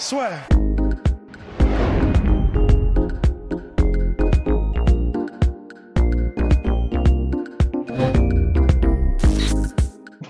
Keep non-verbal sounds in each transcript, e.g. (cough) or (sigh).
Soit.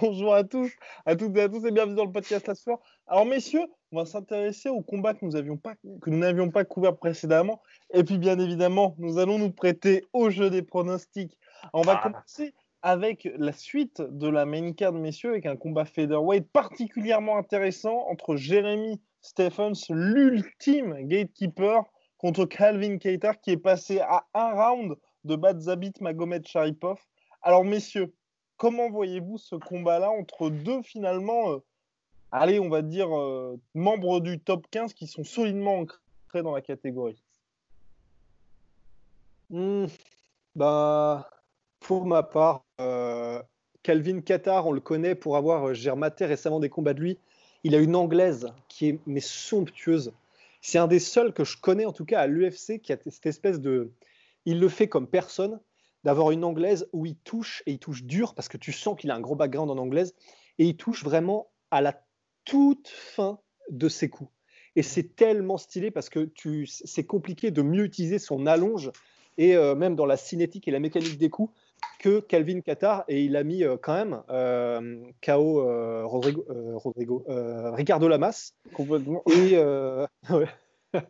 Bonjour à tous, à toutes et à tous et bienvenue dans le podcast La soir. Alors messieurs, on va s'intéresser au combat que nous n'avions pas, que nous n'avions pas couvert précédemment. Et puis bien évidemment, nous allons nous prêter au jeu des pronostics. On va commencer avec la suite de la main card, messieurs, avec un combat featherweight particulièrement intéressant entre Jeremy Stephens, l'ultime gatekeeper, contre Calvin Keita, qui est passé à un round de Badzabit Magomed Sharipov. Alors messieurs, comment voyez-vous ce combat-là entre deux finalement, euh, allez, on va dire, euh, membres du top 15 qui sont solidement ancrés dans la catégorie? Bah, pour ma part, euh, Calvin Qatar, on le connaît pour avoir, j'ai rematé récemment des combats de lui. Il a une anglaise qui est mais somptueuse. C'est un des seuls que je connais en tout cas à l'UFC qui a cette espèce de, il le fait comme personne, d'avoir une anglaise où il touche et il touche dur parce que tu sens qu'il a un gros background en anglaise et il touche vraiment à la toute fin de ses coups. Et c'est tellement stylé parce que tu, c'est compliqué de mieux utiliser son allonge et euh, même dans la cinétique et la mécanique des coups que Calvin Qatar et il a mis euh, quand même euh, KO euh, Rodrigo, Rodrigo Ricardo Lamas Complètement. et (laughs)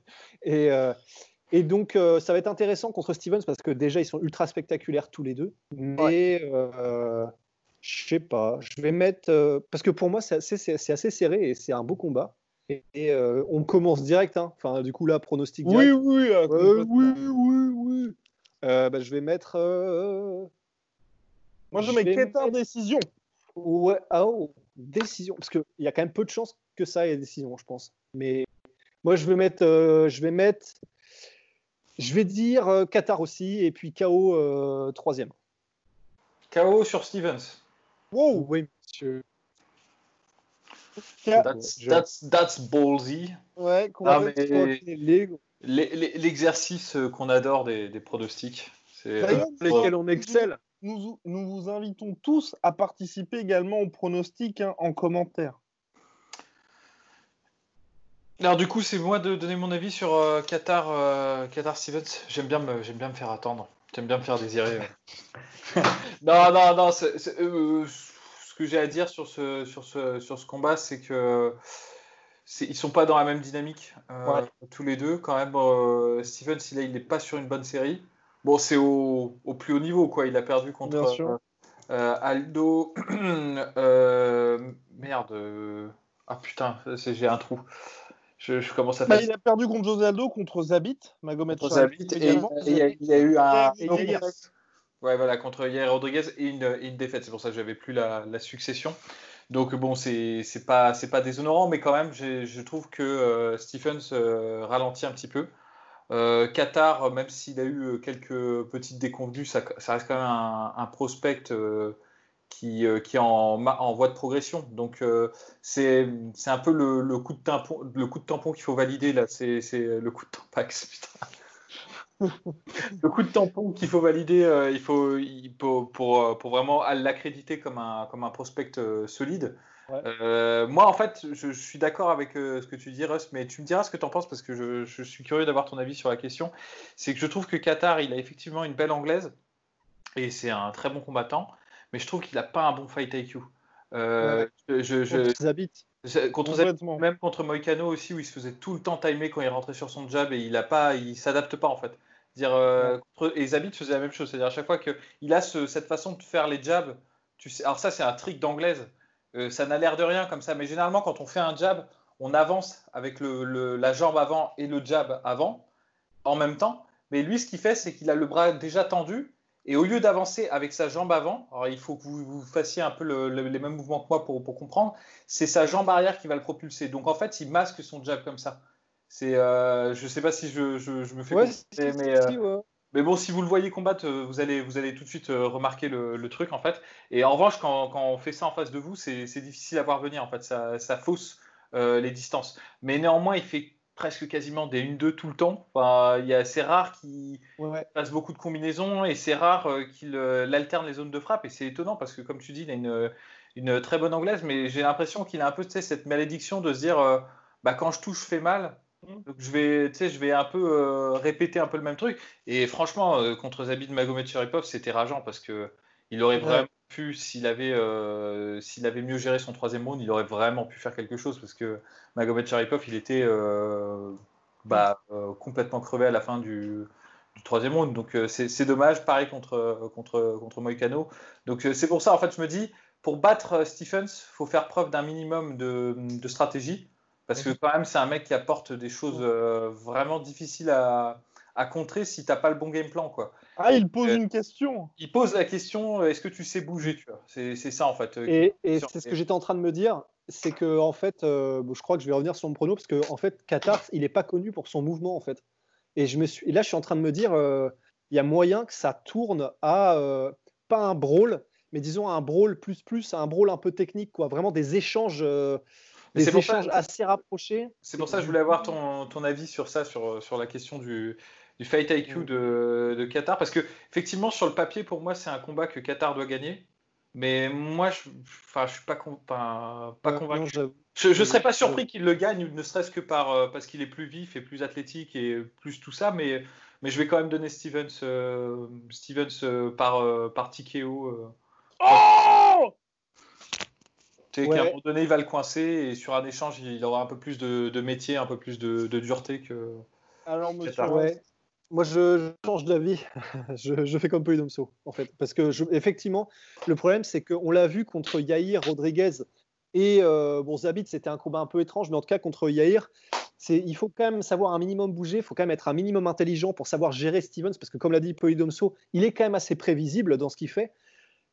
et, et donc ça va être intéressant contre Stevens parce que déjà ils sont ultra spectaculaires tous les deux mais je sais pas je vais mettre parce que pour moi c'est assez, assez serré et c'est un beau combat et, et, on commence direct hein. enfin du coup là pronostic Oui, direct oui, oui, oui, oui. Euh, bah, je vais mettre. euh, Moi, je je mets mettre- décision. Ouais, ah, oh, décision. Parce qu'il y a quand même peu de chances que ça ait décision, je pense. Mais moi, je vais mettre. euh, je vais mettre. Je vais dire euh, Qatar aussi, et puis KO euh, troisième. KO sur Stevens. Wow. Oui, monsieur. That's, that's, that's ballsy. Ouais, L'exercice qu'on adore des, des pronostics. C'est, euh, lesquels on excelle. Nous, nous vous invitons tous à participer également au pronostic hein, en commentaire. Alors du coup, c'est moi de donner mon avis sur euh, Qatar, euh, Qatar Stevens. J'aime bien, me, j'aime bien me faire attendre. J'aime bien me faire désirer. (laughs) non, non, non. c'est- c'est, euh, ce que j'ai à dire sur ce, sur ce, sur ce combat, c'est que c'est, ils sont pas dans la même dynamique euh, Ouais. tous les deux. Quand même, euh, Stevens, il est, il est pas sur une bonne série. Bon, c'est au, au plus haut niveau, quoi. Il a perdu contre Bien sûr. euh, euh, Aldo. (clears throat) euh, merde. Ah putain, c'est- j'ai un trou. Je, je commence à Bah, faire il a perdu contre José Aldo, contre Zabit, Magomed contre Zabit et, il y a- eu un. Ouais, voilà, contre Yair Rodriguez et une, défaite. C'est pour ça que j'avais plus la, la succession. Donc bon, c'est pas c'est pas déshonorant, mais quand même, je trouve que euh, Stephens euh, ralentit un petit peu. Euh, Qatar, même s'il a eu euh, quelques petites déconvenues, ça, reste quand même un, prospect euh, qui, qui est en, voie de progression. Donc c'est un peu le, coup de tampon, le coup de tampon qu'il faut valider là. C'est le coup de tampax, (laughs) le coup de tampon qu'il faut valider, il faut, il pour, euh, pour vraiment l'accréditer comme un, comme un prospect solide. Ouais. Euh, moi, en fait, je, je suis d'accord avec euh, ce que tu dis, Russ, mais tu me diras ce que tu en penses parce que je, je suis curieux d'avoir ton avis sur la question. C'est que je trouve que Qatar, il a effectivement une belle anglaise et c'est un très bon combattant, mais je trouve qu'il n'a pas un bon fight IQ. Euh, je- Contre Zabit. contre Zabit, même contre Moïcano aussi, où il se faisait tout le temps timer quand il rentrait sur son jab et il a pas, il s'adapte pas en fait. Dire, contre- et Zabit faisait la même chose, c'est-à-dire à chaque fois qu'il a ce- cette façon de faire les jabs, tu sais, alors ça c'est un trick d'anglaise, Euh, ça n'a l'air de rien comme ça, mais généralement quand on fait un jab, on avance avec le, le- la jambe avant et le jab avant, en même temps, mais lui ce qu'il fait c'est qu'il a le bras déjà tendu Et au lieu d'avancer avec sa jambe avant, alors il faut que vous, vous fassiez un peu les mêmes mouvements que moi pour, pour comprendre, c'est sa jambe arrière qui va le propulser. Donc en fait, il masque son jab comme ça. C'est, euh, je sais pas si je, je, je me fais Ouais, mais, si, euh, ouais. Mais bon, si vous le voyez combattre, euh, vous allez, vous allez tout de suite euh, remarquer le, le truc en fait. Et en revanche, quand, quand on fait ça en face de vous, c'est difficile à voir venir en fait. Ça, ça fausse euh, les distances. Mais néanmoins, il fait presque quasiment des 1-2 tout le temps. Enfin, il y a, c'est rare qu'il Ouais, passe beaucoup de combinaisons et c'est rare qu'il euh, alterne les zones de frappe. Et c'est étonnant parce que, comme tu dis, il a une, une très bonne anglaise, mais j'ai l'impression qu'il a un peu cette malédiction de se dire euh, bah, quand je touche, je fais mal. Mhm. Donc je vais, tu sais, je vais un peu euh, répéter un peu le même truc. Et franchement, euh, contre Zabit Magomed Sharipov, c'était rageant parce que il aurait Ouais. vraiment pu, s'il avait, euh, s'il avait mieux géré son troisième round, il aurait vraiment pu faire quelque chose parce que Magomed Sharipov, il était bah, complètement crevé à la fin du, du troisième round. Donc c'est dommage. Pareil contre, contre, contre. Donc c'est pour ça, en fait, je me dis, pour battre Stephens, faut faire preuve d'un minimum de, de stratégie. Parce que quand même, c'est un mec qui apporte des choses euh, vraiment difficiles à, à contrer si t'as pas le bon game plan. Quoi. Ah, il pose Euh, une question. Il pose la question, euh, est-ce que tu sais bouger tu vois C'est ça en fait. Et, c'est ce que j'étais en train de me dire, c'est que en fait, euh, bon, je crois que je vais revenir sur mon prono parce que en fait, Qatar, il n'est pas connu pour son mouvement en fait. Et je me suis, et là, je suis en train de me dire, euh, il y a moyen que ça tourne à pas un brawl, mais disons un brawl plus plus, un brawl un peu technique, quoi. Vraiment des échanges, Mais des c'est pour ça- assez rapprochés. C'est pour ça que je voulais avoir ton, ton avis sur ça, sur, sur la question du, du Fight IQ de, de Qatar. Parce que, effectivement, sur le papier, pour moi, c'est un combat que Qatar doit gagner. Mais moi, je ne suis pas, con- pas, pas Ouais, convaincu. non. Je ne serais pas surpris qu'il le gagne, ne serait-ce que par, euh, parce qu'il est plus vif et plus athlétique et plus tout ça. Mais, mais je vais quand même donner Stevens, euh, Stevens euh, par, euh, par TKO. euh. Oh Tu sais, Ouais. qu'à un moment donné, il va le coincer et sur un échange, il aura un peu plus de, de métier, un peu plus de, de dureté que. Alors, monsieur. Ouais. Moi, je, je change d'avis. (laughs) je, je fais comme Polydomso, en fait. Parce que, je- effectivement, le problème, c'est qu'on l'a vu contre Yair Rodriguez et euh, bon, Zabit, c'était un combat un peu étrange, mais en tout cas, contre Yair, c'est, il faut quand même savoir un minimum bouger, il faut quand même être un minimum intelligent pour savoir gérer Stevens, parce que, comme l'a dit Polydomso, il est quand même assez prévisible dans ce qu'il fait.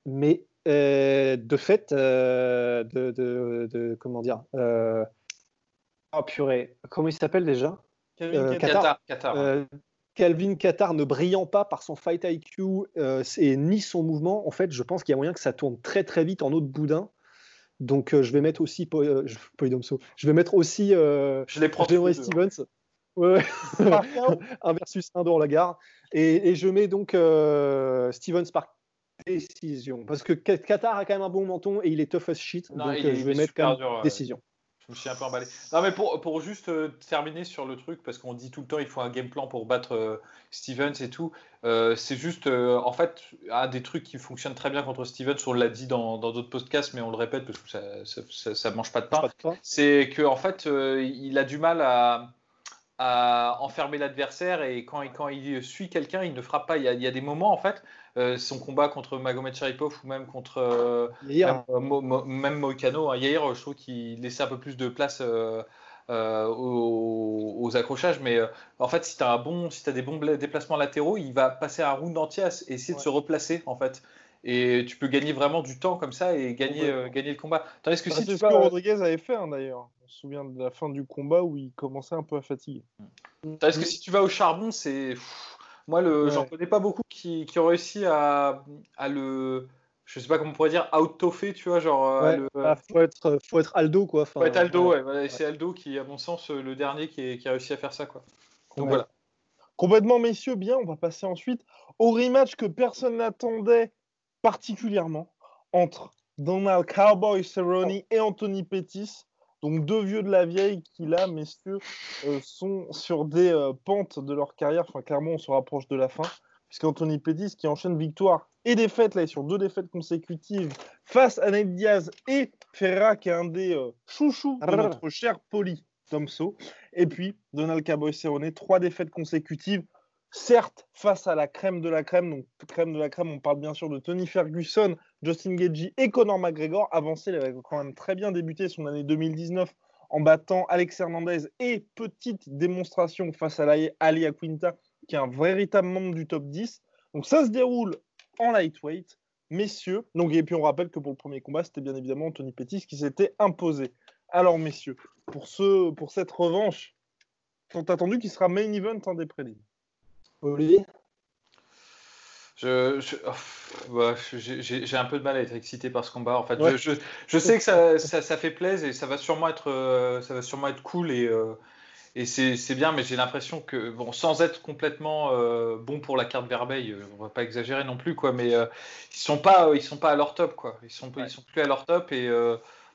Mais euh, de fait, euh, de, de- de- comment dire euh, Oh purée, comment il s'appelle déjà? Euh, Qatar. Qatar. Qatar. euh, Calvin Qatar ne brillant pas par son fight IQ euh, et ni son mouvement, en fait, je pense qu'il y a moyen que ça tourne très très vite en autre boudin. Donc, euh, je vais mettre aussi Po- euh, je- vais mettre aussi euh, Je les deux. Stevens. Ouais, (laughs) un versus un dans la gare. Et, et je mets donc euh, Stevens par décision. Parce que Qatar a quand même un bon menton et il est tough as shit. Non, donc, il euh, je vais mettre quand même décision. Je me suis un peu emballé. Non, mais pour, pour juste euh, terminer sur le truc, parce qu'on dit tout le temps il faut un game plan pour battre euh, Stevens et tout, euh, c'est juste, en fait, un des trucs qui fonctionne très bien contre Stevens, on l'a dit dans dans d'autres podcasts, mais on le répète parce que ça, ça mange pas de pain, pain. c'est que en fait, il a du mal à, à enfermer l'adversaire et quand, il- quand il suit quelqu'un, il ne frappe pas. Il y a, il y a des moments, en fait, euh, son combat contre Magomed Sharipov ou même contre euh, même, euh, Mo- Mo- même Moïcano, hein. Yair, je trouve qu'il laissait un peu plus de place euh, aux, aux accrochages. Mais en fait, si tu as, un bon, si as des bons déplacements latéraux, il va passer un round entier à essayer de se replacer, en fait. Et tu peux gagner vraiment du temps comme ça et gagner, Ouais. euh, gagner le combat. Tandis que si tu Rodriguez avait fait hein, d'ailleurs. On se souvient de la fin du combat où il commençait un peu à fatiguer. Tandis que si tu vas au charbon, c'est. Moi, le... Ouais. j'en connais pas beaucoup qui, qui ont réussi à, à le. Je sais pas comment on pourrait dire, out-toffer, tu vois, genre. euh, ouais, le- ah, faut, être, faut être Aldo, quoi. Enfin, Faut être Aldo, ouais. voilà, c'est Aldo qui, à mon sens, euh, le dernier qui, est- qui a réussi à faire ça, quoi. Donc Ouais. voilà. Complètement messieurs, bien, on va passer ensuite au rematch que personne n'attendait particulièrement entre Donald Cowboy Cerrone et Anthony Pettis. Donc deux vieux de la vieille qui là, messieurs, euh, sont sur des euh, pentes de leur carrière. Enfin, clairement, on se rapproche de la fin. Puisqu'Anthony Pettis qui enchaîne victoire et défaite, là, sur deux défaites consécutives face à Nate Diaz et Ferra, qui est un des euh, chouchous de notre cher Poli Tomso. Et puis, Donald Cowboy Cerrone, trois défaites consécutives certes face à la crème de la crème, donc crème de la crème, on parle bien sûr de Tony Ferguson, Justin Gagey et Conor McGregor. Avancé, il avait quand même très bien débuté son année 2019 en battant Alex Hernandez et petite démonstration face à Ali Aquinta, qui est un véritable membre du top 10. Donc ça se déroule en lightweight. Messieurs, donc, et puis on rappelle que pour le premier combat, c'était bien évidemment Anthony Pettis qui s'était imposé. Alors, messieurs, pour, ce, pour cette revanche, tant attendu qui sera main event en des prélims. Olivier? Je, j'ai un peu de mal à être excité par ce combat. En fait, je, je, sais que ça, ça, fait plaisir et ça va sûrement être, euh, ça va sûrement être cool et, euh, et c'est bien, mais j'ai l'impression que, bon, sans être complètement euh, bon pour la carte Verbeil, on va pas exagérer non plus, quoi, mais ils sont pas, ils sont pas à leur top, quoi. Ils sont, ils sont plus à leur top et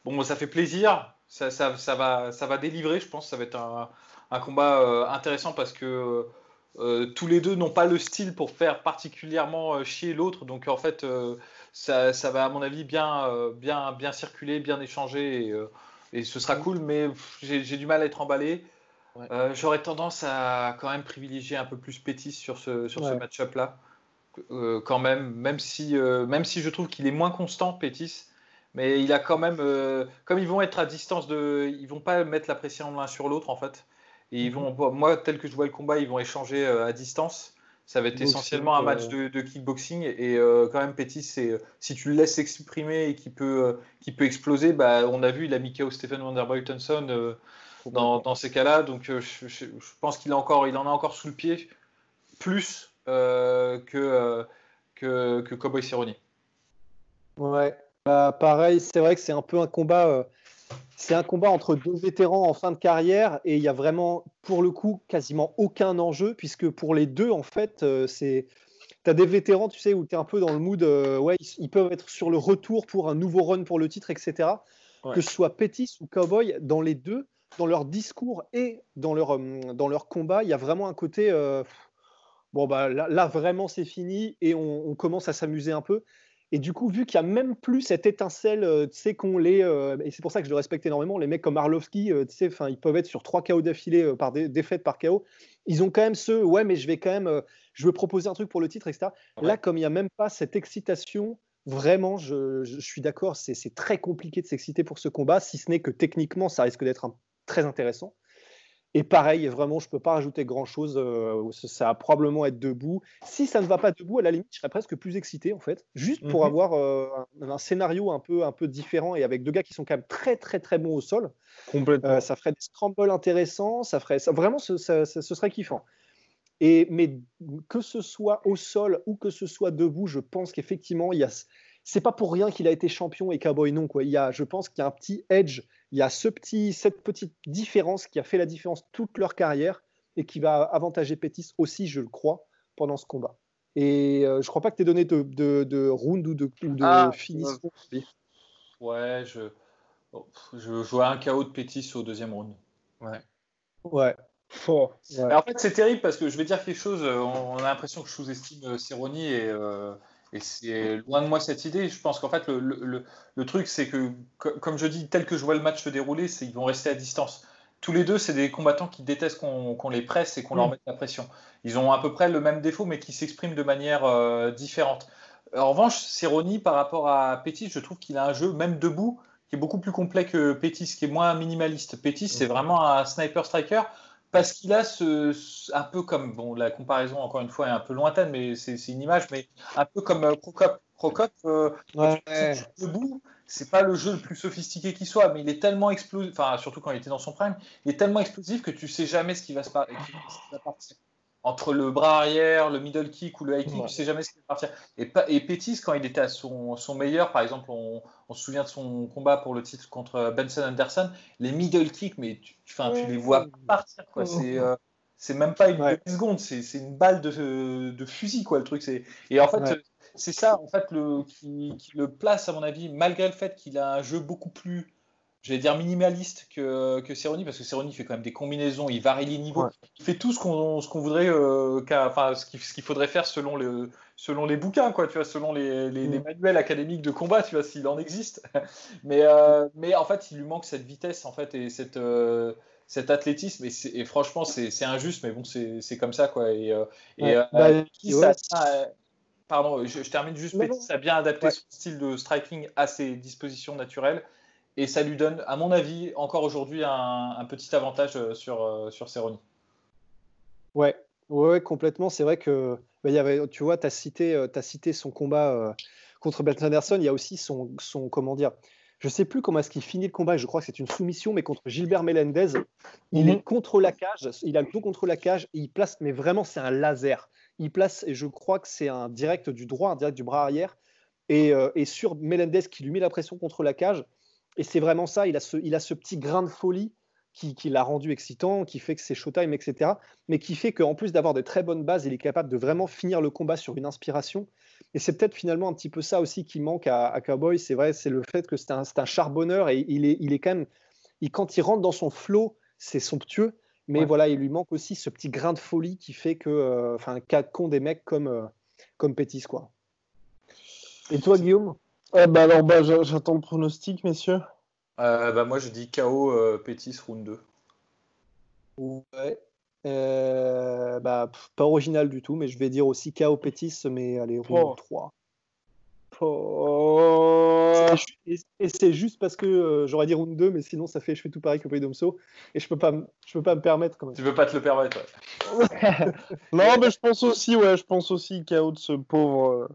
bon, ça fait plaisir. Ça, ça, ça, va, ça va délivrer, je pense. Ça va être un, un combat intéressant parce que euh, tous les deux n'ont pas le style pour faire particulièrement euh, chier l'autre. Donc en fait, euh, ça, va à mon avis bien, bien, bien circuler, bien échanger et, ce sera cool. Mais j'ai du mal à être emballé. J'aurais tendance à quand même privilégier un peu plus Pétis sur ce, sur ce match-up là. quand même, même si, même si je trouve qu'il est moins constant, Pétis, mais il a quand même, comme ils vont être à distance de, ils vont pas mettre la pression l'un sur l'autre en fait. Et ils vont, moi, tel que je vois le combat, ils vont échanger euh, à distance. Ça va être essentiellement un match de, kickboxing. Et euh, quand même, Petit, c'est si tu le laisses s'exprimer et qu'il peut, euh, peut exploser, bah, on a vu, il a mis KO Stephen Wonderboy Thompson dans, dans, ces cas-là. Donc je, pense qu'il encore, il en a encore sous le pied plus que, que, que Cowboy Cerrone. Ouais, bah, pareil, c'est vrai que c'est un peu un combat c'est un combat entre deux vétérans en fin de carrière et il y a vraiment, pour le coup, quasiment aucun enjeu puisque pour les deux, en fait, euh, c'est. Tu as des vétérans, tu sais, où tu es un peu dans le mood, euh, ouais, ils, peuvent être sur le retour pour un nouveau run pour le titre, etc. Que ce soit Pettis ou Cowboy, dans les deux, dans leur discours et dans leur, euh, dans leur combat, il y a vraiment un côté. bon, bah là, vraiment, c'est fini et on, on commence à s'amuser un peu. Et du coup, vu qu'il n'y a même plus cette étincelle, euh, tu sais, qu'on les. Euh, et c'est pour ça que je le respecte énormément, les mecs comme Arlovski, euh, tu sais, ils peuvent être sur trois KO d'affilée par des défaites par KO. Ils ont quand même ce, ouais, mais je vais quand même, je veux proposer un truc pour le titre, etc. Là, comme il n'y a même pas cette excitation, vraiment, je, je suis d'accord, c'est très compliqué de s'exciter pour ce combat, si ce n'est que techniquement, ça risque d'être très intéressant. Et pareil, vraiment, je ne peux pas rajouter grand-chose. Euh, ça va probablement être debout. Si ça ne va pas debout, à la limite, je serais presque plus excité, en fait, juste pour mhm. avoir euh, un, scénario un peu, un peu différent et avec deux gars qui sont quand même très, très, très bons au sol. Complètement. Euh, ça ferait des scrambles intéressants. Ça ferait, ça, vraiment, ce, serait kiffant. Et, mais que ce soit au sol ou que ce soit debout, je pense qu'effectivement, il y a c'est pas pour rien qu'il a été champion et Cowboy non quoi. Il y a, je pense qu'il y a un petit edge, il y a ce petit, cette petite différence qui a fait la différence toute leur carrière et qui va avantager Pétis aussi, je le crois, pendant ce combat. Et euh, je crois pas que tu aies donné de, de, de, round ou de, ou de ah, finition. ouais, je, je vois un KO de Pétis au deuxième round. Ouais. Ouais. en fait, c'est terrible parce que je vais dire quelque chose. Euh, on, a l'impression que je sous-estime euh, Cerrone et, et c'est loin de moi cette idée. Je pense qu'en fait, le, le, le truc, c'est que, comme je dis, tel que je vois le match se dérouler, c'est qu'ils vont rester à distance. Tous les deux, c'est des combattants qui détestent qu'on les presse et qu'on leur mm. mette la pression. Ils ont à peu près le même défaut, mais qui s'expriment de manière euh, différente. En revanche, Cerrone, par rapport à Pétis, je trouve qu'il a un jeu, même debout, qui est beaucoup plus complet que Pétis, qui est moins minimaliste. Pétis, c'est mm. vraiment un sniper striker parce qu'il a ce, un peu comme bon la comparaison encore une fois est un peu lointaine mais c'est une image mais un peu comme euh, Procop Procop euh, debout c'est pas le jeu le plus sophistiqué qui soit mais il est tellement explosif enfin surtout quand il était dans son prime il est tellement explosif que tu sais jamais ce qui va se passer entre le bras arrière, le middle kick ou le high kick, tu tu sais jamais ce qui va partir. Et, et Pétis, quand il était à son, son meilleur, par exemple, on, on, se souvient de son combat pour le titre contre Benson Anderson, les middle kicks, mais tu, tu les vois partir. Quoi. C'est, euh, c'est même pas une demi-seconde, c'est, c'est une balle de, de, fusil, quoi, le truc. C'est... Et en fait, c'est ça en fait, le, qui, qui, le place, à mon avis, malgré le fait qu'il a un jeu beaucoup plus j'allais dire minimaliste que, que Cerrone, parce que Cerrone fait quand même des combinaisons, il varie les niveaux, il fait tout ce qu'on ce qu'on voudrait, euh, enfin ce qu'il faudrait faire selon, le, selon les bouquins, quoi, tu vois, selon les, les, manuels académiques de combat, tu vois, s'il en existe. (laughs) mais, euh, mais en fait, il lui manque cette vitesse, en fait, et cette, euh, cet athlétisme, et, et franchement, c'est injuste, mais bon, c'est comme ça, quoi. Et, et bah, pardon, je, termine juste, mais ça a bien adapté son style de striking à ses dispositions naturelles et ça lui donne, à mon avis, encore aujourd'hui un, petit avantage euh, sur, euh, sur Cerrone. Ouais, ouais, complètement. C'est vrai que bah, y avait, tu vois, tu as, cité, as cité son combat contre Ben Anderson. Il y a aussi son, son comment dire, je sais plus comment est-ce qu'il finit le combat. Je crois que c'est une soumission, mais contre Gilbert Melendez. Il est mhm. contre la cage. Il a le dos contre la cage. Et il place, mais vraiment, c'est un laser. Il place, et je crois que c'est un direct du droit, un direct du bras arrière. Et, et sur Melendez qui lui met la pression contre la cage. Et c'est vraiment ça. Il a ce, il a ce petit grain de folie qui, l'a rendu excitant, qui fait que c'est showtime, etc. Mais qui fait qu'en plus d'avoir de très bonnes bases, il est capable de vraiment finir le combat sur une inspiration. Et c'est peut-être finalement un petit peu ça aussi qui manque à, Cowboy. C'est vrai, c'est le fait que c'est un, un, charbonneur et il est, il est quand même, il, quand il rentre dans son flow, c'est somptueux. Mais voilà, il lui manque aussi ce petit grain de folie qui fait que, euh, enfin, euh, qu'ont des mecs comme, euh, comme Pétis, quoi. Et toi, Guillaume? Ben alors, bah, j'attends le pronostic, messieurs. Euh, bah, moi, je dis KO euh, Pétis round 2. Ouais. Euh, bah, pas original du tout, mais je vais dire aussi KO Pétis, mais allez, round 3. Et, c'est juste parce que j'aurais dit round 2, mais sinon ça fait je fais tout pareil que Pays d'Omso et je peux pas je peux pas me permettre quand même. Tu peux pas te le permettre. (laughs) (laughs) non, mais je pense aussi ouais, je pense aussi KO de ce pauvre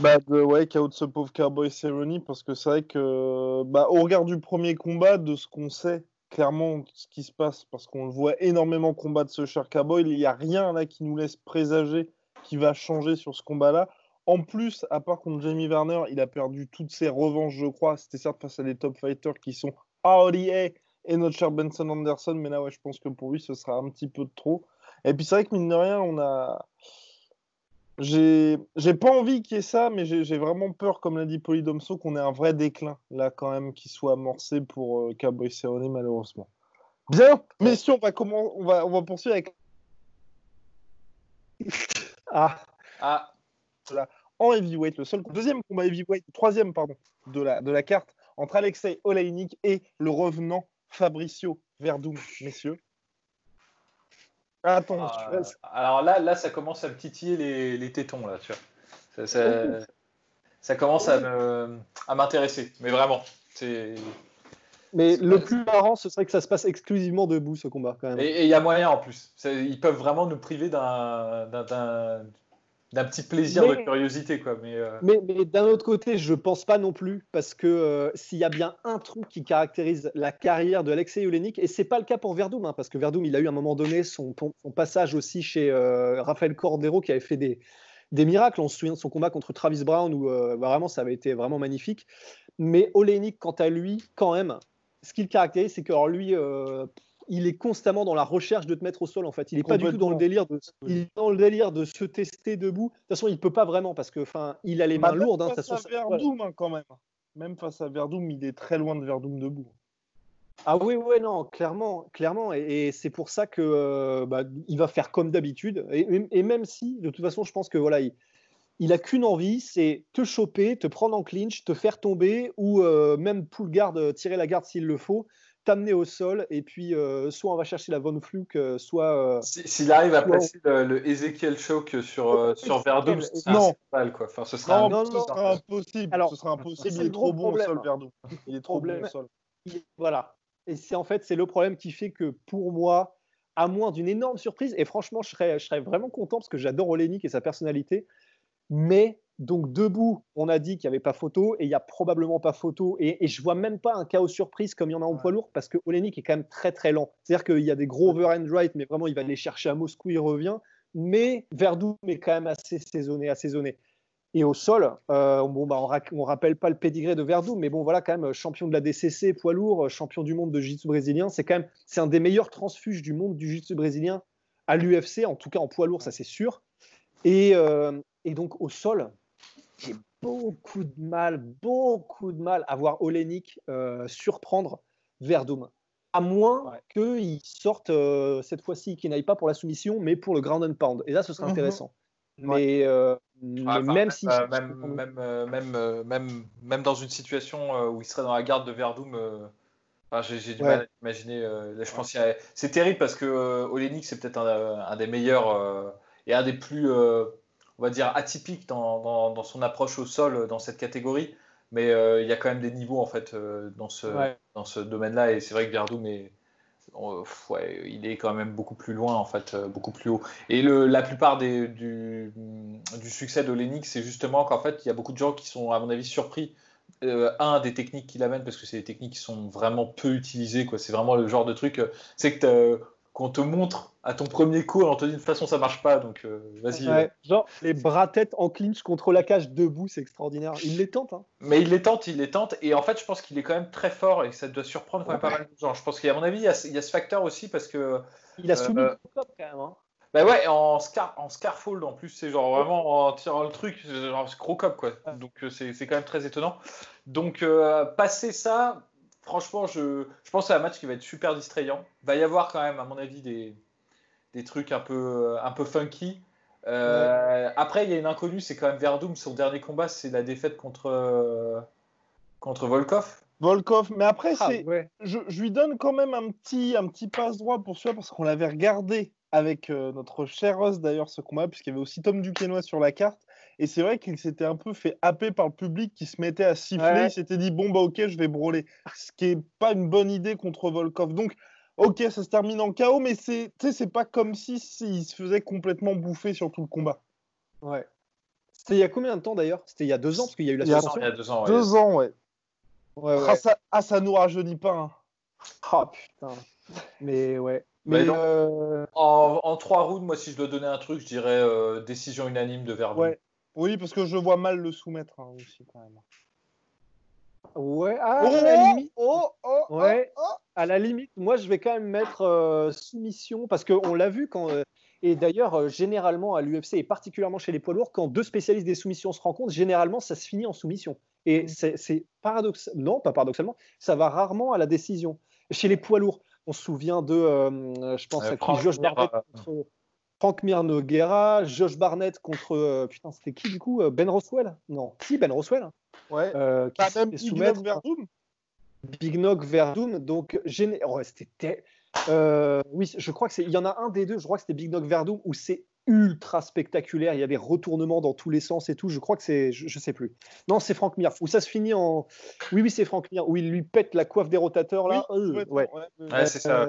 bah, ouais, KO de ce pauvre Cowboy Cerrone, parce que c'est vrai que, bah, au regard du premier combat, de ce qu'on sait clairement ce qui se passe, parce qu'on le voit énormément combattre ce cher Cowboy, il n'y a rien là qui nous laisse présager qui va changer sur ce combat-là. En plus, à part contre Jamie Werner, il a perdu toutes ses revanches, je crois. C'était certes face à des top fighters qui sont RDA et notre cher Benson Anderson, mais là, ouais, je pense que pour lui, ce sera un petit peu de trop. Et puis c'est vrai que mine de rien, on a j'ai pas envie qu'il y ait ça, mais j'ai vraiment peur, comme l'a dit Polydomso, qu'on ait un vrai déclin, là, quand même, qui soit amorcé pour euh, Cowboy malheureusement. Bien, messieurs, on va, comment, on va, on va poursuivre avec. (laughs) ah. Ah. Voilà. En heavyweight, le seul deuxième combat heavyweight, troisième pardon, de la, de la carte entre Alexei Oleinik et le revenant Fabricio Verdum, messieurs. Attends, ah, alors là, là, ça commence à me titiller les, les tétons, là, tu vois. Ça, ça, commence à, à m'intéresser, mais vraiment. C'est. Mais le plus marrant, ce serait que ça se passe exclusivement debout, ce combat, quand même. Et il y a moyen en plus. Ils peuvent vraiment nous priver d'un d'un petit plaisir de curiosité. Quoi. Mais, euh, mais, mais d'un autre côté, je pense pas non plus, parce que euh, s'il y a bien un truc qui caractérise la carrière de Alexei Olenik, et c'est pas le cas pour Verdum, hein, parce que Verdum, il a eu à un moment donné son, son passage aussi chez euh, Rafael Cordero, qui avait fait des, des miracles. On se souvient de son combat contre Travis Brown, où vraiment, ça avait été vraiment magnifique. Mais Olenik, quant à lui, quand même, ce qu'il caractérise, c'est que lui, il est constamment dans la recherche de te mettre au sol en fait. Il n'est pas du tout dans le délire de, il dans le délire de se tester debout. De toute façon, il peut pas vraiment parce que, enfin, il a les mains lourdes. Hein, face à Verdum hein, quand même. Même face à Verdum, il est très loin de Verdum debout. Ah oui, oui, non, clairement, clairement, et, c'est pour ça que euh, bah, il va faire comme d'habitude. Et, même si, de toute façon, je pense que voilà, il, il a qu'une envie, c'est te choper, te prendre en clinch, te faire tomber, ou euh, même pull garde, tirer la garde s'il le faut t'amener au sol et puis euh, soit on va chercher la Von Fluke, euh, soit. Euh, s'il arrive à passer le, Ezekiel Choke sur, sur Verdum, non. quoi. Enfin, ce sera, non, non, ce sera impossible. Alors, ce sera impossible. Il est trop bon au sol, Verdum. Il est trop bon au sol. Voilà. Et c'est en fait c'est le problème qui fait que pour moi, à moins d'une énorme surprise, et franchement, je serais, je serais vraiment content parce que j'adore Olenik et sa personnalité, mais donc debout, on a dit qu'il n'y avait pas photo et il n'y a probablement pas photo. Et, et, je vois même pas un chaos surprise comme il y en a en poids lourd parce que Olenik est quand même très très lent. C'est-à-dire qu'il y a des gros over and right, mais vraiment il va aller chercher à Moscou, il revient. Mais Verdum est quand même assez saisonné, assaisonné. Et au sol, euh, bon, bah, on, ne rappelle pas le pédigré de Verdum, mais bon voilà quand même champion de la DCC poids lourd, champion du monde de jiu-jitsu brésilien. C'est quand même c'est un des meilleurs transfuges du monde du jiu-jitsu brésilien à l'UFC, en tout cas en poids lourd, ça c'est sûr. Et, euh, et donc au sol, j'ai beaucoup de mal, beaucoup de mal à voir Olenik euh, surprendre Verdum. À moins qu'il sorte euh, cette fois-ci, qu'il n'aille pas pour la soumission, mais pour le ground and pound. Et là, ce serait mhm. intéressant. Mais, euh, même, si. même, même, même, même, même, dans une situation où il serait dans la garde de Verdum. j'ai du mal à imaginer. je pense c'est terrible parce que Olenik, c'est peut-être un, un, des meilleurs et un des plus on va dire, atypique dans, son approche au sol dans cette catégorie. Mais euh, il y a quand même des niveaux en fait euh, dans ce, dans ce domaine-là. Et c'est vrai que Verdum est ouais, il est quand même beaucoup plus loin, en fait, beaucoup plus haut. Et le, la plupart des, du, du succès de Lennox, c'est justement qu'en fait, il y a beaucoup de gens qui sont, à mon avis, surpris un des techniques qu'il amène parce que c'est des techniques qui sont vraiment peu utilisées quoi c'est vraiment le genre de truc c'est que qu'on te montre à ton premier coup, on te dit de toute façon ça marche pas, donc euh, vas-y. Euh. genre les bras tête en clinch contre la cage debout, c'est extraordinaire. Il les tente. Hein. Mais il les tente, il les tente, et en fait je pense qu'il est quand même très fort et ça doit surprendre quand même pas mal de gens. Je pense qu'à mon avis il y, a, ce facteur aussi parce que. Il a soumis euh, quand même. Hein. Bah ouais, en, scar, en Scarfold en plus, c'est genre vraiment en tirant le truc, genre gros cop quoi. Donc c'est quand même très étonnant. Donc passer ça, franchement, je, je pense que c'est un match qui va être super distrayant. Il va y avoir quand même, à mon avis, des, des trucs un peu, un peu funky. Euh, après, il y a une inconnue, c'est quand même Verdum. Son dernier combat, c'est la défaite contre, contre Volkov. Volkov, mais après, ah, c'est, je, je, lui donne quand même un petit, un petit passe droit pour celui parce qu'on l'avait regardé avec euh, notre cher Ross d'ailleurs ce combat, puisqu'il y avait aussi Tom Duquesnoy sur la carte. Et c'est vrai qu'il s'était un peu fait happer par le public qui se mettait à siffler. Il s'était dit, bon, bah ok, je vais brûler. Ce qui n'est pas une bonne idée contre Volkov. Donc, ok, ça se termine en chaos, mais c'est pas comme si, il se faisait complètement bouffer sur tout le combat. Ouais. C'était il y a combien de temps d'ailleurs? C'était il y a deux ans, parce qu'il y a eu la il Il y a deux ans, ouais. Deux ans, ouais. ouais, Ah, ça, ah, ça nous rajeunit pas. Hein. Ah, putain. Mais ouais. Mais euh, en, en, trois rounds, moi, si je dois donner un truc, je dirais euh, décision unanime de Verdun. Ouais. Oui, parce que je vois mal le soumettre hein, aussi quand même. Ouais, ah, à la limite. Oh, oh, oh, ouais, à la limite, moi je vais quand même mettre euh, soumission parce qu'on l'a vu quand. Euh, et d'ailleurs, euh, généralement à l'UFC et particulièrement chez les poids lourds, quand deux spécialistes des soumissions se rencontrent, généralement ça se finit en soumission. Et mm. c'est paradoxal, non, pas paradoxalement, ça va rarement à la décision. Chez les poids lourds, on se souvient de, je pense à qui Josh Barnett contre Frank Mir Noguera, Josh Barnett contre. putain, c'était qui du coup Ben Roswell? Non, qui Ben Roswell Ouais. Euh, qui même Big Nog Verdum Big Nog Verdum. Donc, oh, c'était. Euh, oui, je crois que c'est. Il y en a un des deux, je crois que c'était Big Nog Verdum, où c'est ultra spectaculaire. Il y a des retournements dans tous les sens et tout. Je crois que c'est. Je, sais plus. Non, c'est Frank Mir. Où ça se finit en. Oui, oui, c'est Frank Mir. Où il lui pète la coiffe des rotateurs, là. Euh, ouais, ouais. c'est ça.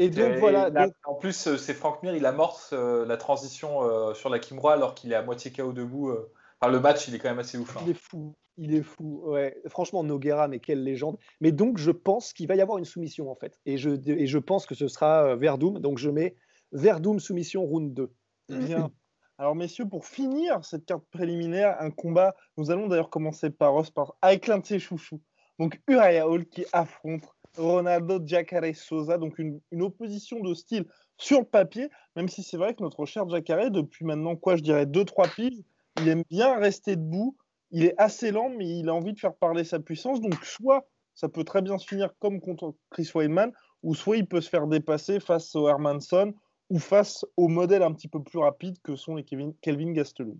Euh, et donc voilà. En plus, c'est Frank Mir, il amorce la transition sur la Kimura alors qu'il est à moitié KO debout. Enfin, le match, il est quand même assez ouf. Hein. Il est fou. Il est fou. Ouais. Franchement, Noguera, mais quelle légende. Mais donc, je pense qu'il va y avoir une soumission, en fait. Et je, et je pense que ce sera euh, Verdum. Donc, je mets Verdum soumission round 2. Bien. Alors, messieurs, pour finir cette carte préliminaire, un combat, nous allons d'ailleurs commencer par Ross, avec l'un de ses chouchous. Donc, Uriah Hall qui affronte Ronaldo Jacare Sosa. Donc, une, une, opposition de style sur le papier, même si c'est vrai que notre cher Jacare, depuis maintenant, quoi, je dirais, 2-3 piges, il aime bien rester debout il est assez lent, mais il a envie de faire parler sa puissance. Donc, soit ça peut très bien se finir comme contre Chris Weidman, ou soit il peut se faire dépasser face au Hermanson ou face au modèle un petit peu plus rapide que sont les Kelvin Gastelum.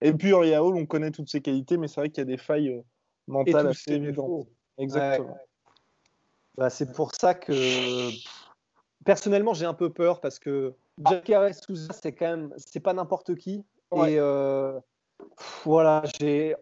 Et puis, Hall, on connaît toutes ses qualités, mais c'est vrai qu'il y a des failles euh, mentales assez évidentes. Exactement. Bah, c'est pour ça que personnellement, j'ai un peu peur parce que Jack Souza, c'est quand même, c'est pas n'importe qui. Et euh, voilà, il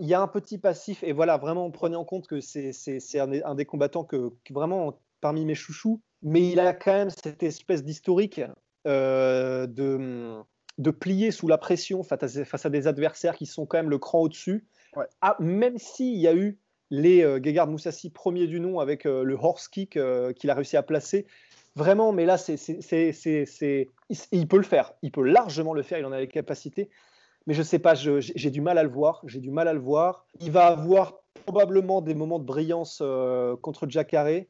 y a un petit passif et voilà, vraiment, prenez en compte que c'est un, un, des combattants que, vraiment parmi mes chouchous, mais il a quand même cette espèce d'historique euh, de, de plier sous la pression face à, face à, des adversaires qui sont quand même le cran au-dessus. Ah, même s'il y a eu les euh, Gegard Moussassi premier du nom avec euh, le horse kick euh, qu'il a réussi à placer. Vraiment, mais là, c'est, il peut le faire. Il peut largement le faire. Il en a les capacités mais je sais pas, j'ai du mal à le voir. J'ai du mal à le voir. Il va avoir probablement des moments de brillance euh, contre Jacare.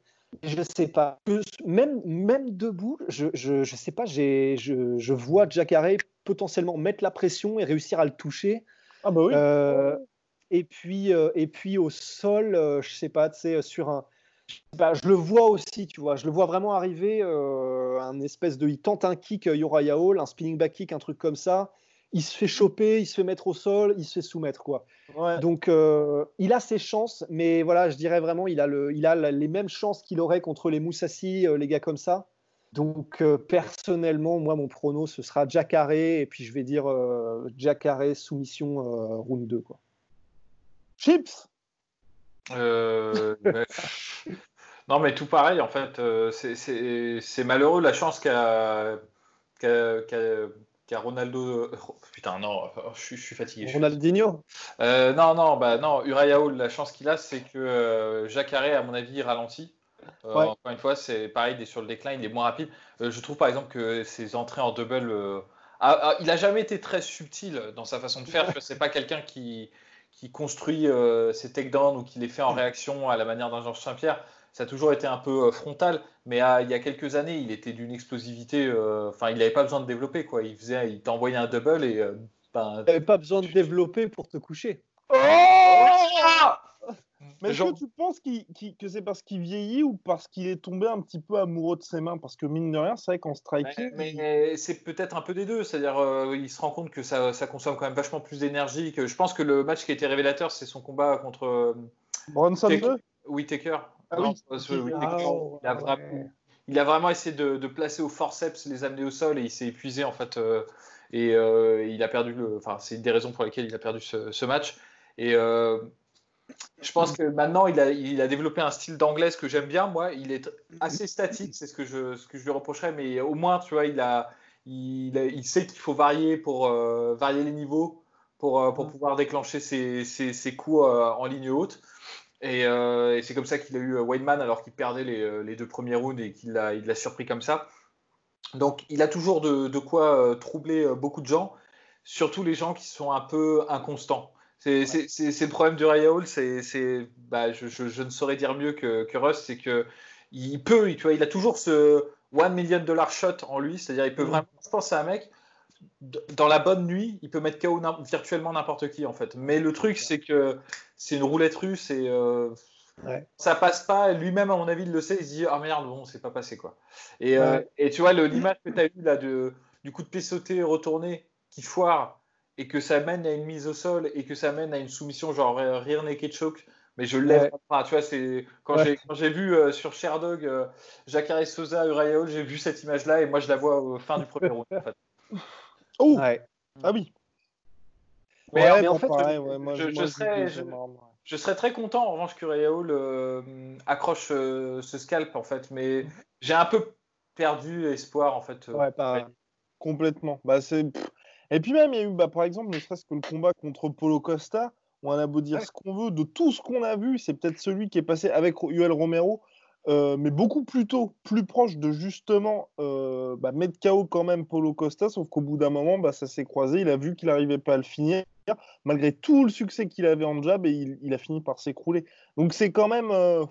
Je sais pas. Même, même debout, je, je, je sais pas, je, je vois Jacare potentiellement mettre la pression et réussir à le toucher. Ah bah oui. Euh, et, puis, euh, et puis au sol, je sais pas, tu sais, sur un. Bah, je le vois aussi, tu vois. Je le vois vraiment arriver, un espèce de. Il tente un kick Yoraya Hall, un spinning back kick, un truc comme ça il se fait choper, il se fait mettre au sol, il se fait soumettre quoi. Donc euh, il a ses chances, mais voilà, je dirais vraiment il a, le, il a les mêmes chances qu'il aurait contre les Moussassi, euh, les gars comme ça. Donc euh, personnellement, moi mon prono ce sera Jacare et puis je vais dire Jacare soumission round 2 quoi. Chips. (laughs) Non, mais tout pareil, en fait, euh, c'est malheureux la chance qu'a Ronaldo. Oh, putain, non, je, suis fatigué. Ronaldinho euh, Non, non, bah non, Uriah Hall, la chance qu'il a, c'est que euh, à mon avis, ralentit. Euh, encore une fois, c'est pareil, il est sur le déclin, il est moins rapide. je trouve par exemple que ses entrées en double. il a jamais été très subtil dans sa façon de faire. C'est pas quelqu'un qui, qui construit ses takedowns ou qui les fait en réaction à la manière d'un Georges Saint-Pierre ça a toujours été un peu euh, frontal, mais il y a quelques années, il était d'une explosivité. Euh, enfin, il n'avait pas besoin de développer, quoi. Il faisait, il t'envoyait un double et. Euh, ben, n'avais pas besoin de développer pour te coucher. Oh mais est-ce que tu penses que c'est parce qu'il vieillit ou parce qu'il est tombé un petit peu amoureux de ses mains? Parce que mine de rien, c'est vrai qu'en striking. Mais, c'est peut-être un peu des deux. C'est-à-dire, il se rend compte que ça, ça, consomme quand même vachement plus d'énergie. Que je pense que le match qui a été révélateur, c'est son combat contre. Bronson 2 Whitaker. Ah il, a vraiment, essayé de, placer au forceps, les amener au sol et il s'est épuisé en fait. Euh, et euh, il a perdu le. Enfin, c'est une des raisons pour lesquelles il a perdu ce, match. Et euh, je pense que maintenant, il a, il a développé un style d'anglaise que j'aime bien. Moi, il est assez statique, c'est ce que je, ce que je lui reprocherais, mais au moins, tu vois, il a, il, il sait qu'il faut varier pour varier les niveaux pour, pour pouvoir déclencher ses, ses, ses coups en ligne haute. Euh, et, c'est comme ça qu'il a eu euh, Weidman alors qu'il perdait euh, les, deux premiers rounds et qu'il l'a, il surpris comme ça. Donc il a toujours de, quoi troubler beaucoup de gens, surtout les gens qui sont un peu inconstants. C'est, le problème du Raya Hall, c'est, bah, je, ne saurais dire mieux que, que Russ, c'est que il peut, tu vois, il a toujours ce one million dollar shot en lui, c'est-à-dire il peut mm. vraiment, je pense à un mec, dans la bonne nuit, il peut mettre KO virtuellement n'importe qui en fait. Mais le truc, c'est que c'est une roulette russe et euh, ça passe pas. Lui-même, à mon avis, il le sait. Il se dit Ah merde, bon, c'est pas passé quoi. Et, euh, et tu vois, l'image que tu as eue là de, du coup de pied sauté retourné qui foire et que ça mène à une mise au sol et que ça mène à une soumission genre euh, rear naked choke. Mais je lève pas. Tu vois, c'est quand j'ai vu sur Sherdog Jacare Sosa, Uriah j'ai vu cette image là et moi je la vois au fin du premier round en fait. (laughs) Oh Ah oui mais, en fait, je, serais, je, serais, très content en revanche que Hall euh, accroche euh, ce scalp en fait, mais j'ai un peu perdu espoir en fait. Euh, ouais, pas... Complètement. Bah, Et puis même, il y a eu, bah, par exemple, ne serait-ce que le combat contre Polo Costa, on a beau dire ce qu'on veut, de tout ce qu'on a vu, c'est peut-être celui qui est passé avec Uel Romero, euh, mais beaucoup plus tôt, plus proche de justement euh, bah, mettre KO quand même Polo Costa, sauf qu'au bout d'un moment, bah, ça s'est croisé, il a vu qu'il n'arrivait pas à le finir, malgré tout le succès qu'il avait en jab, et il, a fini par s'écrouler. Donc c'est quand même... Euh,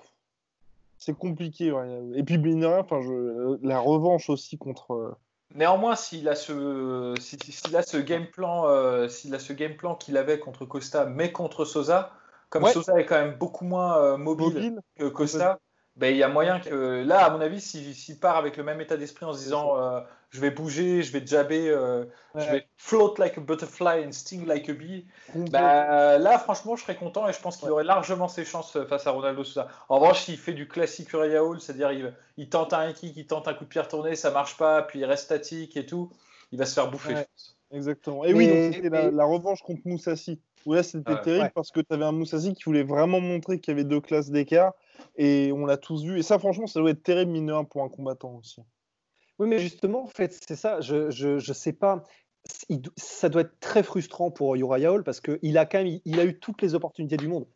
c'est compliqué. Et puis, enfin, je, la revanche aussi contre... Néanmoins, s'il a ce, s'il a ce game plan, s'il a ce game plan qu'il avait contre Costa, mais contre Sosa, comme Sosa est quand même beaucoup moins mobile, que Costa, ben, il y a moyen que là, à mon avis, s'il part avec le même état d'esprit en se disant euh, je vais bouger, je vais jabber, euh, je vais float like a butterfly and sting like a bee, ben, là, franchement, je serais content et je pense qu'il aurait largement ses chances euh, face à Ronaldo Sousa. En revanche, s'il fait du classique Uriah Hall, c'est-à-dire il, tente un kick, il tente un coup de pierre tourné, ça marche pas, puis il reste statique et tout, il va se faire bouffer. Exactement. Et oui, c'était la, revanche contre Moussassi. Où là, c'était terrible parce que tu avais un Moussassi qui voulait vraiment montrer qu'il y avait deux classes d'écart. Et on l'a tous vu. Et ça, franchement, ça doit être terrible, mineur pour un combattant aussi. Oui, mais justement, en fait, c'est ça. Je, je, sais pas. ça doit être très frustrant pour Uriah Hall parce qu'il a quand même il a eu toutes les opportunités du monde.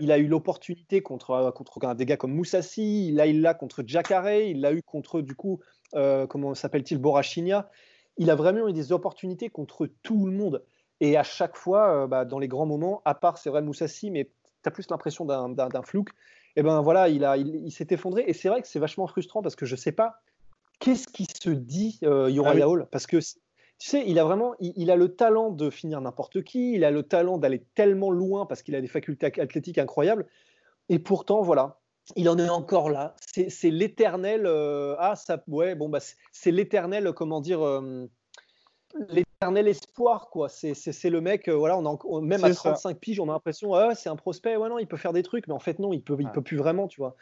Il a eu l'opportunité contre, contre des gars comme Moussassi, là il l'a contre Jacare, il l'a eu contre du coup, euh, comment s'appelle-t-il, Borachinia. Il a vraiment eu des opportunités contre tout le monde. Et à chaque fois, euh, bah, dans les grands moments, à part c'est vrai Moussassi, mais tu as plus l'impression d'un flouk, et eh ben voilà, il, a, il, s'est effondré. Et c'est vrai que c'est vachement frustrant parce que je sais pas qu'est-ce qui se dit euh, Uriah Hall? Parce que tu sais, il a vraiment, il, a le talent de finir n'importe qui, il a le talent d'aller tellement loin parce qu'il a des facultés athlétiques incroyables. Et pourtant, voilà, il en est encore là. C'est l'éternel. Euh, ah, ça, ouais, bon, bah, c'est l'éternel, comment dire, euh, l'éternel espoir, quoi. C'est le mec, euh, voilà, on même à 35 piges, on a l'impression, ah, c'est un prospect, ouais, non, il peut faire des trucs, mais en fait, non, il peut, il peut plus vraiment, tu vois.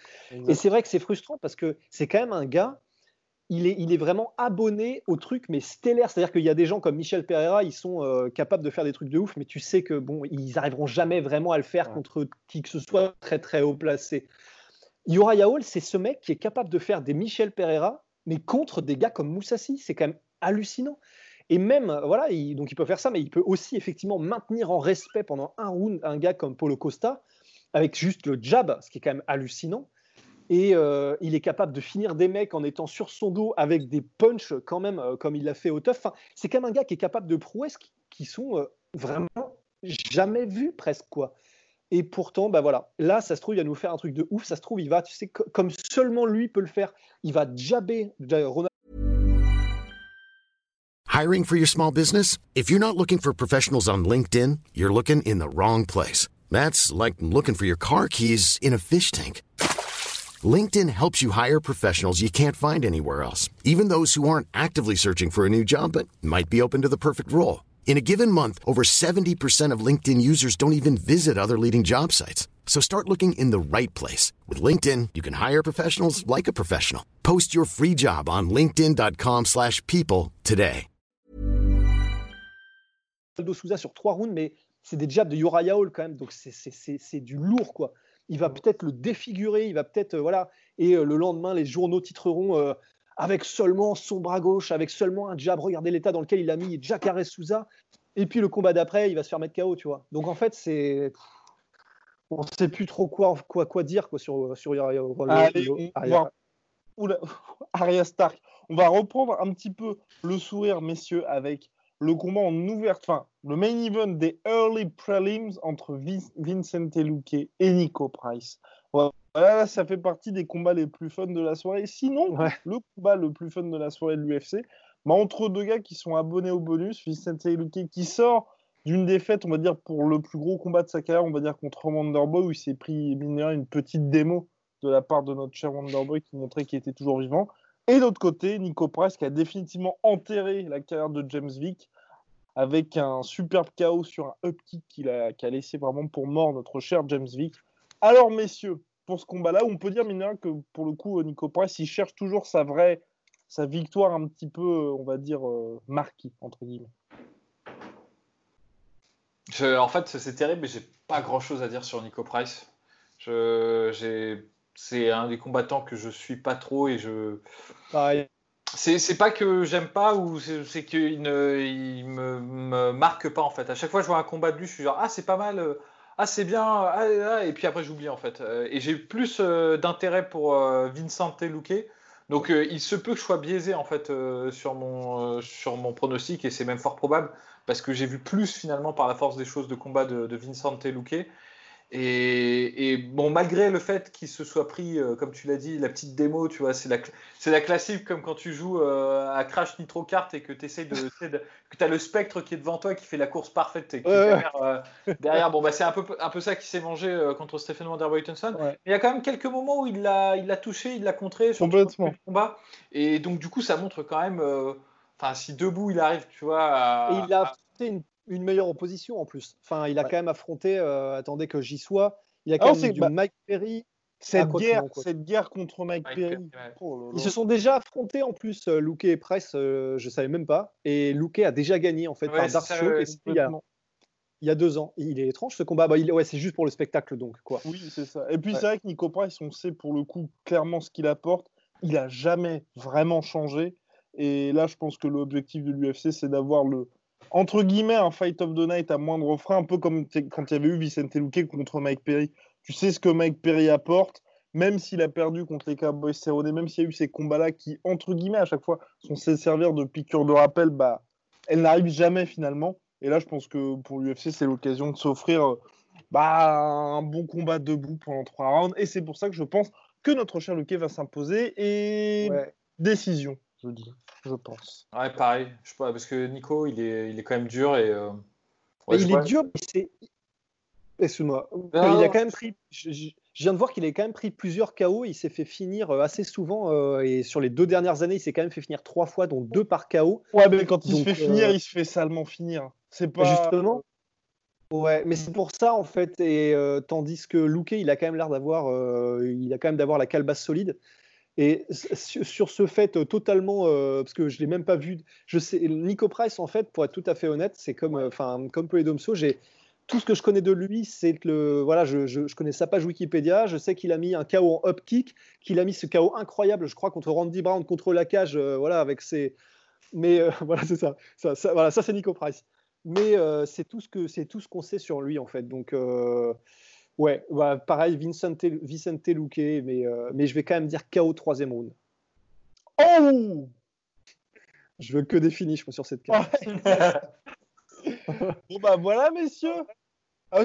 Et c'est vrai que c'est frustrant parce que c'est quand même un gars, il est, il est vraiment abonné au truc, mais stellaire. C'est-à-dire qu'il y a des gens comme Michel Pereira, ils sont euh, capables de faire des trucs de ouf, mais tu sais que, bon, ils arriveront jamais vraiment à le faire contre qui que ce soit très, très haut placé. Uriah Hall, c'est ce mec qui est capable de faire des Michel Pereira, mais contre des gars comme Moussassi. C'est quand même hallucinant. Et même, voilà, il, donc il peut faire ça, mais il peut aussi effectivement maintenir en respect pendant un round un gars comme Paulo Costa, avec juste le jab, ce qui est quand même hallucinant. Et euh, il est capable de finir des mecs en étant sur son dos avec des punches quand même, euh, comme il l'a fait au tough. Enfin, c'est quand même un gars qui est capable de prouesses qui, sont euh, vraiment jamais vues presque quoi. Et pourtant, bah voilà, là, ça se trouve, il va nous faire un truc de ouf. Ça se trouve, il va, tu sais, comme seulement lui peut le faire, il va jabber Ronald. Hiring for your small business? If you're not looking for professionals on LinkedIn, you're looking in the wrong place. That's like looking for your car keys in a fish tank. LinkedIn helps you hire professionals you can't find anywhere else, even those who aren't actively searching for a new job but might be open to the perfect role. In a given month, over 70% of LinkedIn users don't even visit other leading job sites. So start looking in the right place. With LinkedIn, you can hire professionals like a professional. Post your free job on linkedin.com slash people today. Souza sur trois rounds, mais c'est des jabs de Uriah Hall quand même, donc c'est du lourd, quoi. Il va peut-être le défigurer, il va peut-être, euh, voilà, et euh, le lendemain, les journaux titreront... Euh, avec seulement son bras gauche, avec seulement un jab. Regardez l'état dans lequel il a mis Jacare Souza. Et puis le combat d'après, il va se faire mettre KO, tu vois. Donc en fait, c'est. On ne sait plus trop quoi, quoi, quoi dire quoi, sur, sur Allez, (laughs) Arya Stark. On va reprendre un petit peu le sourire, messieurs, avec le combat en ouverte, enfin, le main event des early prelims entre Vincent Luque et Nico Price. Voilà, ça fait partie des combats les plus fun de la soirée. Sinon, le combat le plus fun de la soirée de l'UFC, bah, entre deux gars qui sont abonnés au bonus, Vicente Luque qui sort d'une défaite, on va dire, pour le plus gros combat de sa carrière, on va dire, contre Wonderboy, où il s'est pris une petite démo de la part de notre cher Wonderboy qui montrait qu'il était toujours vivant. Et de l'autre côté, Nico Price qui a définitivement enterré la carrière de James Vick avec un superbe chaos sur un up kick qui a, laissé vraiment pour mort notre cher James Vick. Alors, messieurs, pour ce combat-là, on peut dire, mine que pour le coup, Nico Price, il cherche toujours sa vraie, sa victoire un petit peu, on va dire, euh, marquée, entre guillemets. en fait, c'est terrible, mais j'ai pas grand-chose à dire sur Nico Price. C'est un des combattants que je suis pas trop et je. C'est pas que j'aime pas ou c'est qu'il ne il me, me, marque pas en fait. À chaque fois que je vois un combat de lui, je suis genre ah c'est pas mal, ah c'est bien, ah, ah, et puis après j'oublie en fait. Euh, et j'ai plus euh, d'intérêt pour euh, Vincent Luque. Donc il se peut que je sois biaisé en fait sur, mon, sur mon pronostic et c'est même fort probable parce que j'ai vu plus finalement par la force des choses de combat de, de Vincent Luque. Et, bon, malgré le fait qu'il se soit pris, euh, comme tu l'as dit, la petite démo, tu vois, c'est la, c'est la classique comme quand tu joues euh, à Crash Nitro Kart et que tu essaies de, que tu as le spectre qui est devant toi qui fait la course parfaite et derrière, euh, derrière, bon, bah, c'est un peu, un peu ça qui s'est mangé contre Stephen Wonderboy Thompson. Mais il y a quand même quelques moments où il l'a, il l'a touché, il l'a contré sur le combat. Et donc, du coup, ça montre quand même, enfin, si debout il arrive, tu vois. À, et il a fait une une meilleure opposition en plus. Enfin, il a quand même affronté, euh, attendez que j'y sois, il a quand même du Mike Perry. Cette guerre, cette guerre contre Mike, Perry. Oh Ils se sont déjà affrontés en plus, euh, Luke et Price, euh, je savais même pas. Et Luke a déjà gagné en fait par Dark il, y a, deux ans. Il est étrange ce combat. Bah, il, ouais, c'est juste pour le spectacle donc quoi. Oui, c'est ça. Et puis c'est vrai que Nico Price, on sait pour le coup clairement ce qu'il apporte. Il a jamais vraiment changé. Et là, je pense que l'objectif de l'UFC, c'est d'avoir le, entre guillemets, un Fight of the Night à moindre frein, un peu comme quand il y avait eu Vicente Luque contre Mike Perry. Tu sais ce que Mike Perry apporte, même s'il a perdu contre les Cowboys Cerrone, même s'il y a eu ces combats-là qui, entre guillemets, à chaque fois, sont censés servir de piqûre de rappel, bah, elles n'arrivent jamais finalement. Et là, je pense que pour l'UFC, c'est l'occasion de s'offrir bah, un bon combat debout pendant trois rounds. Et c'est pour ça que je pense que notre cher Luque va s'imposer. Et décision, je dis je pense. Ouais, pareil. Je parce que Nico, il est, il est quand même dur et. Euh, il est dur, mais c'est. Excuse-moi. Il a quand même pris. Je, viens de voir qu'il a quand même pris plusieurs KO. Il s'est fait finir euh, assez souvent euh, et sur les deux dernières années, il s'est quand même fait finir trois fois, dont deux par KO. Ouais, mais quand il se fait finir, il se fait salement finir. C'est pas. Justement. Ouais, mais c'est pour ça en fait. Et tandis que Luke, il a quand même l'air d'avoir, il a quand même d'avoir la calebasse solide. Et sur ce fait euh, totalement, euh, parce que je l'ai même pas vu, je sais, Nico Price en fait, pour être tout à fait honnête, c'est comme, enfin, comme Polydomso, j'ai tout ce que je connais de lui, c'est le, voilà, je, connais sa page Wikipédia. Je sais qu'il a mis un KO en up kick, qu'il a mis ce KO incroyable, je crois, contre Randy Brown, contre la cage, euh, voilà, avec ses. Mais euh, (laughs) voilà, c'est ça. Ça, voilà, ça c'est Nico Price. Mais euh, c'est tout ce que c'est tout ce qu'on sait sur lui en fait. Donc ouais, bah, pareil, Vincent, Vicente Luque, mais mais je vais quand même dire KO troisième round. Oh Je veux que des finishes sur cette carte. (laughs) bon bah voilà messieurs. Ah,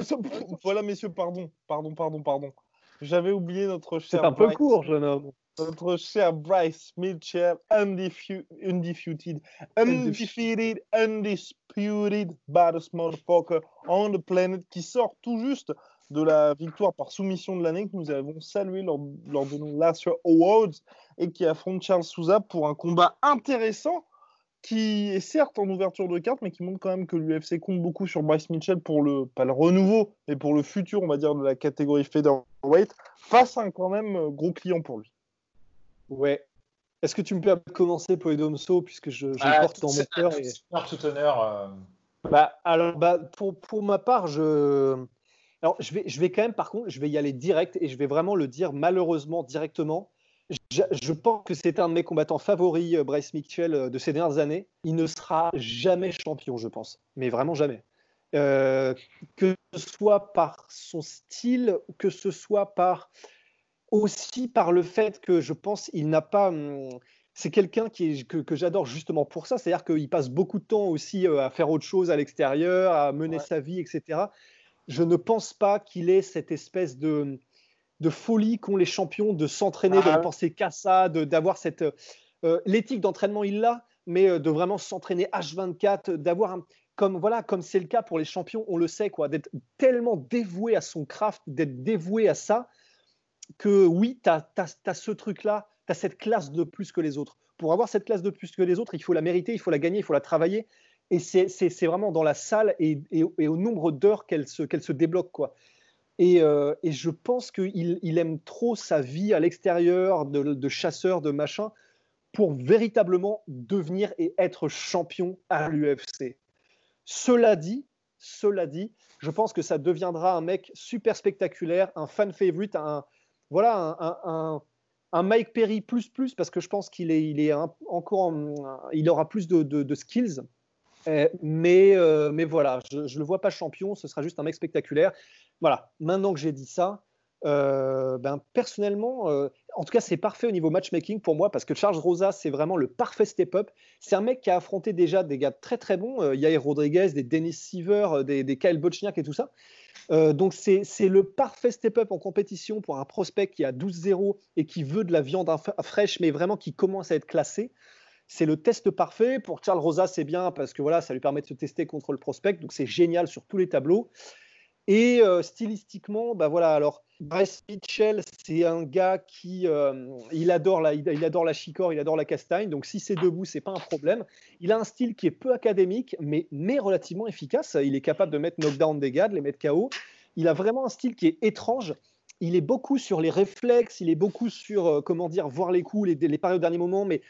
voilà messieurs, pardon, pardon, pardon, pardon. J'avais oublié notre cher. C'est un peu court, jeune homme. Notre cher Bryce Mitchell, undefeated, undefeated, undefeated, undisputed baddest motherfucker on the planet, qui sort tout juste de la victoire par soumission de l'année que nous avons salué lors, lors de nos Last Year Awards et qui affronte Charles Souza pour un combat intéressant qui est certes en ouverture de carte, mais qui montre quand même que l'UFC compte beaucoup sur Bryce Mitchell pour le, pas le renouveau, mais pour le futur, on va dire, de la catégorie featherweight, face à un quand même euh, gros client pour lui. Ouais. Est-ce que tu me peux commencer, Poedomso, puisque je, je ah, porte dans mon cœur et... Tout honneur. Euh. Bah, alors, bah, pour, pour ma part, je... Alors, je vais, je vais quand même, par contre, je vais y aller direct et je vais vraiment le dire malheureusement directement je, pense que c'est un de mes combattants favoris, euh, Bryce Mitchell, euh, de ces dernières années. Il ne sera jamais champion, je pense. Mais vraiment jamais. Euh, que ce soit par son style, que ce soit par aussi par le fait que je pense il n'a pas. Hum, c'est quelqu'un qui que, que j'adore justement pour ça, c'est-à-dire qu'il passe beaucoup de temps aussi à faire autre chose à l'extérieur, à mener sa vie, etc. Je ne pense pas qu'il ait cette espèce de de folie qu'ont les champions de s'entraîner, de ne ah. penser qu'à ça, d'avoir cette. Euh, l'éthique d'entraînement, il l'a, mais euh, de vraiment s'entraîner H24, d'avoir Comme voilà, comme c'est le cas pour les champions, on le sait, quoi, d'être tellement dévoué à son craft, d'être dévoué à ça, que oui, tu as, ce truc-là, tu as cette classe de plus que les autres. Pour avoir cette classe de plus que les autres, il faut la mériter, il faut la gagner, il faut la travailler. Et c'est vraiment dans la salle et, au nombre d'heures qu'elle se, qu'elle se débloque. Quoi. Euh, et, je pense qu'il il aime trop sa vie à l'extérieur, de, chasseur, de machin, pour véritablement devenir et être champion à l'UFC. Cela dit, cela dit, je pense que ça deviendra un mec super spectaculaire, un fan favorite, un voilà, un, un, Mike Perry plus plus parce que je pense qu'il est, il est encore, il aura plus de, skills. Euh, mais, euh, mais voilà, je ne le vois pas champion, ce sera juste un mec spectaculaire. Voilà, maintenant que j'ai dit ça, euh, ben, personnellement, en tout cas, c'est parfait au niveau matchmaking pour moi parce que Charles Rosa, c'est vraiment le parfait step-up. C'est un mec qui a affronté déjà des gars très très bons, Yair Rodriguez, des Dennis Seaver, des, des, Kyle Bochniak et tout ça. donc c'est le parfait step-up en compétition pour un prospect qui a 12-0 et qui veut de la viande fraîche, mais vraiment qui commence à être classé. C'est le test parfait. Pour Charles Rosa, c'est bien parce que voilà, ça lui permet de se tester contre le prospect. Donc c'est génial sur tous les tableaux. Et euh, stylistiquement, bah voilà, alors Bryce Mitchell, c'est un gars qui euh, il adore la, il, adore la il adore la castagne. Donc si c'est debout, c'est pas un problème. Il a un style qui est peu académique, mais, mais relativement efficace. Il est capable de mettre knockdown des gars, de les mettre KO. Il a vraiment un style qui est étrange. Il est beaucoup sur les réflexes, il est beaucoup sur euh, comment dire voir les coups, les, les paris au dernier moment, mais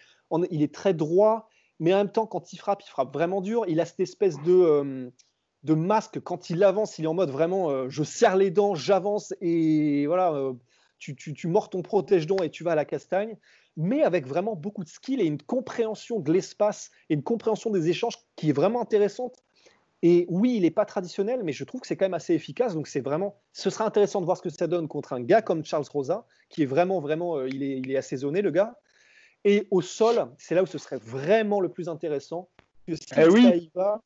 il est très droit. Mais en même temps, quand il frappe, il frappe vraiment dur. Il a cette espèce de de masque quand il avance, il est en mode vraiment euh, je serre les dents, j'avance et voilà, euh, tu, tu, mords ton protège-dents et tu vas à la castagne, mais avec vraiment beaucoup de skill et une compréhension de l'espace et une compréhension des échanges qui est vraiment intéressante. Et oui, il n'est pas traditionnel, mais je trouve que c'est quand même assez efficace. Donc c'est vraiment, ce sera intéressant de voir ce que ça donne contre un gars comme Charles Rosa, qui est vraiment, vraiment, euh, il, est, il est assaisonné le gars. Et au sol, c'est là où ce serait vraiment le plus intéressant. Que si eh oui. va,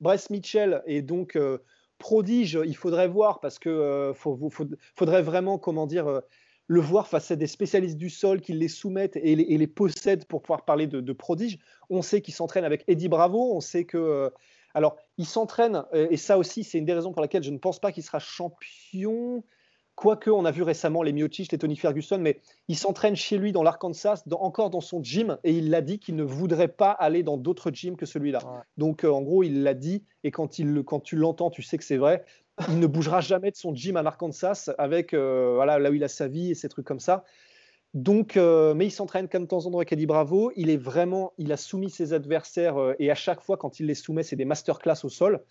Bryce Mitchell est donc euh, prodige, il faudrait voir parce que euh, faudrait vraiment, comment dire, le voir face à des spécialistes du sol qui les soumettent et les, possèdent pour pouvoir parler de, prodige. On sait qu'il s'entraîne avec Eddie Bravo, on sait que. Alors, il s'entraîne, et ça aussi, c'est une des raisons pour laquelle je ne pense pas qu'il sera champion. Quoique, on a vu récemment les Miocic, les Tony Ferguson, mais il s'entraîne chez lui dans l'Arkansas, encore dans son gym, et il l'a dit qu'il ne voudrait pas aller dans d'autres gyms que celui-là. Donc, euh, en gros, il l'a dit, et quand, il, quand tu l'entends, tu sais que c'est vrai. Il ne bougera jamais de son gym à l'Arkansas, avec euh, voilà, là où il a sa vie et ces trucs comme ça. Donc, euh, mais il s'entraîne comme de temps en temps avec Eddie Bravo. Il est vraiment, il a soumis ses adversaires et à chaque fois quand il les soumet, c'est des masterclass au sol.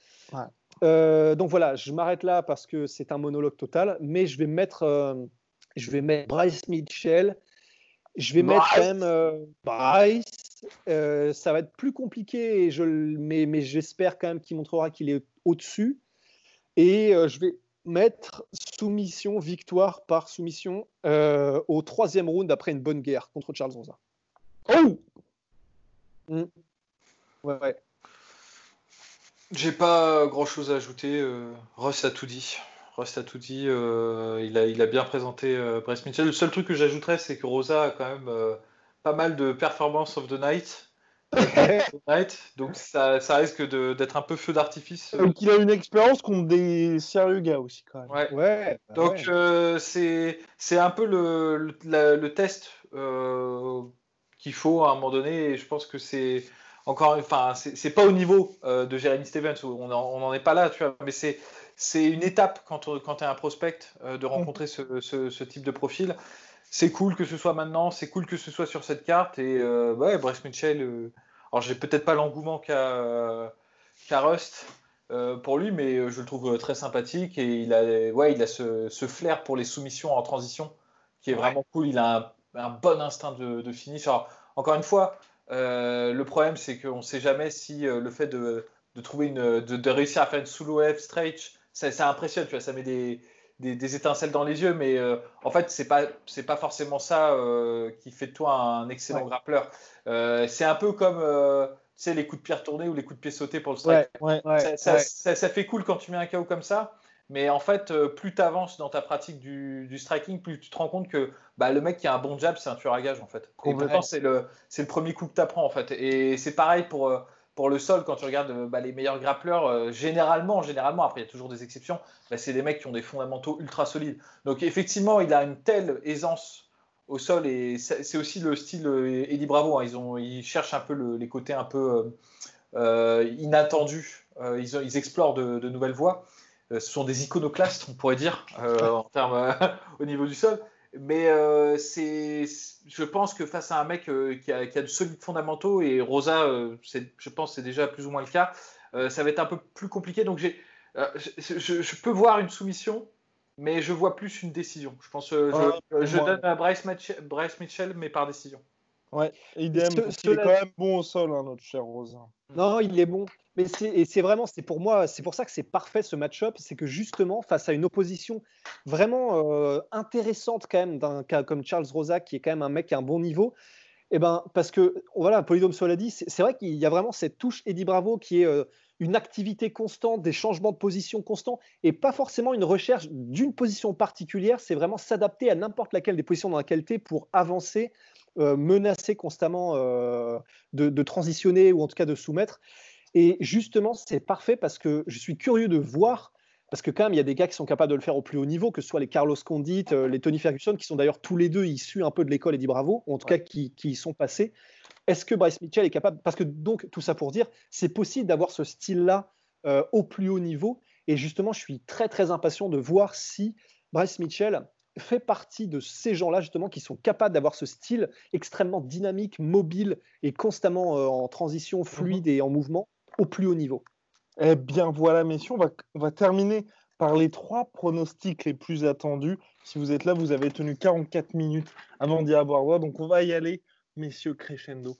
Euh, donc voilà, je m'arrête là parce que c'est un monologue total, mais je vais mettre, euh, je vais mettre Bryce Mitchell. Je vais mettre quand même euh, Bryce. ça va être plus compliqué, je, mais, mais j'espère quand même qu'il montrera qu'il est au-dessus. Et je vais mettre soumission, victoire par soumission au troisième round après une bonne guerre contre Charles Rosa. Oh mm. Ouais, ouais. J'ai pas grand chose à ajouter. Euh, Russ a tout dit. Russ a tout dit. Euh, il, a, il a bien présenté euh, Bryce Mitchell. Le seul truc que j'ajouterais, c'est que Rosa a quand même pas mal de performance of the night. Donc ça, ça risque d'être un peu feu d'artifice. Donc il a une expérience contre des sérieux gars aussi quand même. Ouais. ouais bah donc c'est un peu le, le, le test qu'il faut à un moment donné. Et je pense que c'est encore, enfin, c'est pas au niveau euh, de Jeremy Stevens, on n'en est pas là, tu vois, mais c'est c'est une étape quand, quand tu es un prospect euh, de rencontrer ce, ce, type de profil. C'est cool que ce soit maintenant, c'est cool que ce soit sur cette carte. Et euh, ouais, Bryce Mitchell, euh, alors j'ai peut-être pas l'engouement qu'a Rust pour lui, mais je le trouve très sympathique et il a, ouais, il a ce, ce flair pour les soumissions en transition qui est vraiment cool. Il a un, un bon instinct de, de finish. Alors, encore une fois, euh, le problème, c'est qu'on ne sait jamais si euh, le fait de, trouver une, de, réussir à faire une solo F stretch, ça, impressionne, tu vois, ça met des, des, étincelles dans les yeux, mais euh, en fait, c'est pas c'est pas forcément ça qui fait de toi un excellent grappleur. c'est un peu comme sais, les coups de pierre tournés ou les coups de pied sautés pour le strike. ça, ça, fait cool quand tu mets un KO comme ça, mais en fait, euh, plus tu avances dans ta pratique du, striking, plus tu te rends compte que bah, le mec qui a un bon jab, c'est un tueur à gage en fait. Et pourtant, c'est le, le premier coup que tu apprends en fait. Et c'est pareil pour, euh, pour le sol quand tu regardes euh, bah, les meilleurs grappleurs. généralement, généralement, après il y a toujours des exceptions, bah, c'est des mecs qui ont des fondamentaux ultra solides. Donc effectivement, il a une telle aisance au sol et c'est aussi le style Eddie Bravo. Hein. Ils, ont, ils cherchent un peu les côtés un peu inattendus. Ils, explorent de, de nouvelles voies. Euh, ce sont des iconoclastes, on pourrait dire, euh, en termes euh, (laughs) au niveau du sol. Mais c'est, je pense que face à un mec qui, a, de solides fondamentaux, et Rosa, je pense c'est déjà plus ou moins le cas, ça va être un peu plus compliqué. Donc j'ai, je, peux voir une soumission, mais je vois plus une décision. Je pense je, je donne à Bryce, Mitchell, mais par décision. Ouais, idem. il est quand même bon au sol, hein, notre cher Rosa. Non, il est bon. Mais c'est vraiment, c'est pour moi, c'est pour ça que c'est parfait ce match-up, c'est que justement, face à une opposition vraiment euh, intéressante quand même d'un cas comme Charles Rosa, qui est quand même un mec qui a un bon niveau, et eh ben, parce que, voilà, Polydome l'a dit, c'est vrai qu'il y a vraiment cette touche Eddie Bravo qui est euh, une activité constante, des changements de position constants, et pas forcément une recherche d'une position particulière, c'est vraiment s'adapter à n'importe laquelle des positions dans laquelle tu es pour avancer, euh, menacer constamment de, de transitionner ou en tout cas de soumettre. Et justement, c'est parfait parce que je suis curieux de voir, parce que quand même, il y a des gars qui sont capables de le faire au plus haut niveau, que ce soit les Carlos Condit, euh, les Tony Ferguson, qui sont d'ailleurs tous les deux issus un peu de l'école et dit bravo, ou en tout cas qui, y sont passés. Est-ce que Bryce Mitchell est capable Parce que donc, tout ça pour dire, c'est possible d'avoir ce style-là euh, au plus haut niveau. Et justement, je suis très, très impatient de voir si Bryce Mitchell fait partie de ces gens-là justement qui sont capables d'avoir ce style extrêmement dynamique, mobile et constamment euh, en transition fluide mhm. et en mouvement au plus haut niveau. Eh bien voilà, messieurs, on va, terminer par les trois pronostics les plus attendus. Si vous êtes là, vous avez tenu 44 minutes avant d'y avoir droit, donc on va y aller, messieurs crescendo.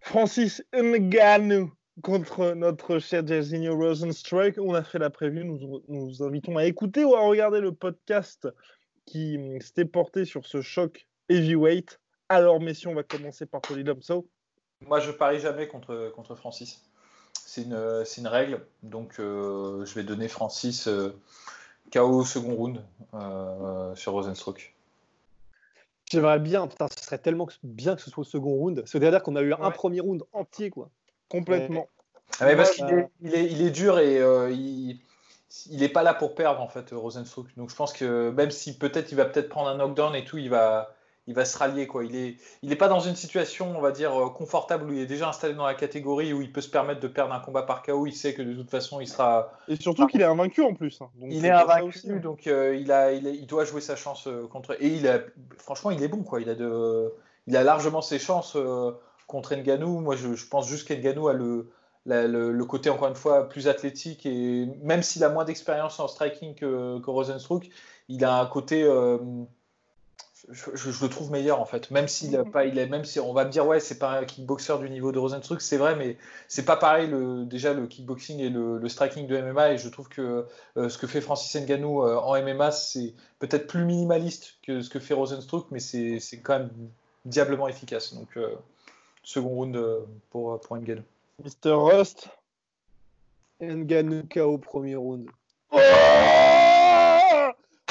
Francis Ngannou contre notre cher Jairzinho Rosenstrike. On a fait la prévue, nous nous invitons à écouter ou à regarder le podcast qui s'était porté sur ce choc heavyweight. Alors, messieurs, on va commencer par So. Moi, je parie jamais contre, contre Francis c'est une, une, règle. Donc, euh, je vais donner Francis euh, KO second round euh, sur Rosenstruck. J'aimerais bien, putain, ce serait tellement bien que ce soit au second round. C'est-à-dire qu'on a eu un premier round entier, quoi. Complètement. Ah parce qu'il est, il est, il est, dur et il, il n'est pas là pour perdre, en fait, Rosenstruck. Donc, je pense que même si peut-être il va peut-être prendre un knockdown et tout, il va, il va se rallier. Quoi. Il n'est il est pas dans une situation, on va dire, euh, confortable où il est déjà installé dans la catégorie où il peut se permettre de perdre un combat par KO. Il sait que de toute façon, il sera. Et surtout qu'il est invaincu en plus. Hein. il est invaincu, donc euh, il, a, il, doit jouer sa chance euh, contre. Et il a, franchement, il est bon. Quoi. Il, a de, il a largement ses chances contre Nganou. Moi, je, pense juste qu'Nganou a le, le, côté encore une fois plus athlétique et même s'il a moins d'expérience en striking que, que, Rosenstruck, il a un côté je, le trouve meilleur en fait. Même s'il a pas, il est, même si on va me dire ouais, c'est pas un kickboxer du niveau de Rosenstruck, c'est vrai, mais c'est pas pareil le, déjà le kickboxing et le, striking de MMA. Et je trouve que euh, ce que fait Francis Ngannou euh, en MMA, c'est peut-être plus minimaliste que ce que fait Rosenstruck, mais c'est quand même diablement efficace. Donc euh, second round pour pour Ngannou. Mr Rust. Ngannou KO premier round. Oh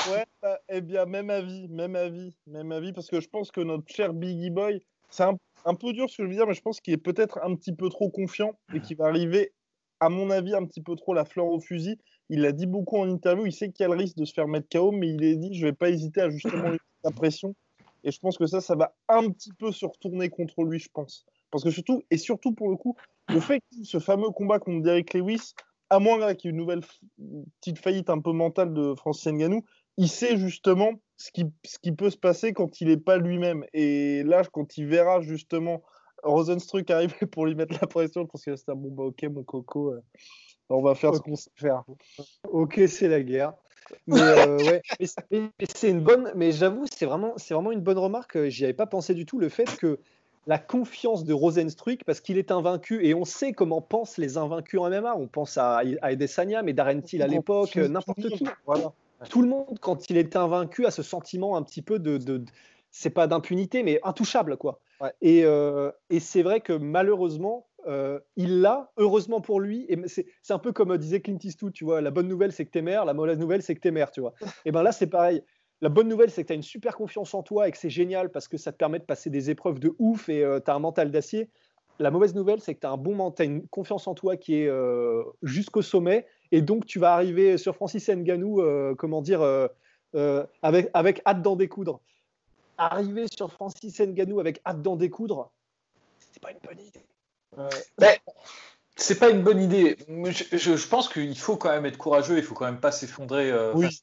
Ouais, bah, eh bien, même avis, même avis, même avis, parce que je pense que notre cher Biggie Boy, c'est un, peu dur ce que je veux dire, mais je pense qu'il est peut-être un petit peu trop confiant et qu'il va arriver, à mon avis, un petit peu trop la fleur au fusil. Il l'a dit beaucoup en interview, il sait qu'il y a le risque de se faire mettre KO, mais il est dit, je vais pas hésiter à justement la pression. Et je pense que ça, ça va un petit peu se retourner contre lui, je pense. Parce que surtout, et surtout pour le coup, le fait que ce fameux combat contre Derek Lewis, à moins qu'il y ait une nouvelle petite faillite un peu mentale de Francis Ngannou, il sait justement ce qui, ce qui peut se passer quand il n'est pas lui-même. Et là, quand il verra justement Rosenstruck arriver pour lui mettre la pression, je pense que c'est un bon, bah, ok, mon coco, euh, on va faire ce qu'on sait faire. Ok, c'est la guerre. Mais, euh, (laughs) ouais, c'est une bonne, mais j'avoue, c'est vraiment, c'est vraiment une bonne remarque. J'y avais pas pensé du tout. Le fait que la confiance de Rosenstruck, parce qu'il est invaincu, et on sait comment pensent les invaincus en MMA. On pense à, Edesanya, mais Darren Till à l'époque, n'importe qui. Voilà tout le monde, quand il est invaincu, a ce sentiment un petit peu de, c'est pas d'impunité, mais intouchable, quoi. Euh, et, c'est vrai que malheureusement, euh, il l'a, heureusement pour lui. Et c'est, un peu comme disait Clint Eastwood, tu vois. La bonne nouvelle, c'est que t'es mère. La mauvaise nouvelle, c'est que t'es mère, tu vois. (laughs) et ben là, c'est pareil. La bonne nouvelle, c'est que tu as une super confiance en toi et que c'est génial parce que ça te permet de passer des épreuves de ouf et euh, tu as un mental d'acier. La mauvaise nouvelle, c'est que tu as un bon mental, une confiance en toi qui est jusqu'au sommet et donc, tu vas arriver sur Francis Nganou, euh, comment dire, euh, euh, avec, avec hâte d'en découdre. Arriver sur Francis Nganou avec hâte d'en découdre, c'est pas une bonne idée. Ben, c'est pas une bonne idée. Je, pense qu'il faut quand même être courageux. Il faut quand même pas s'effondrer. oui.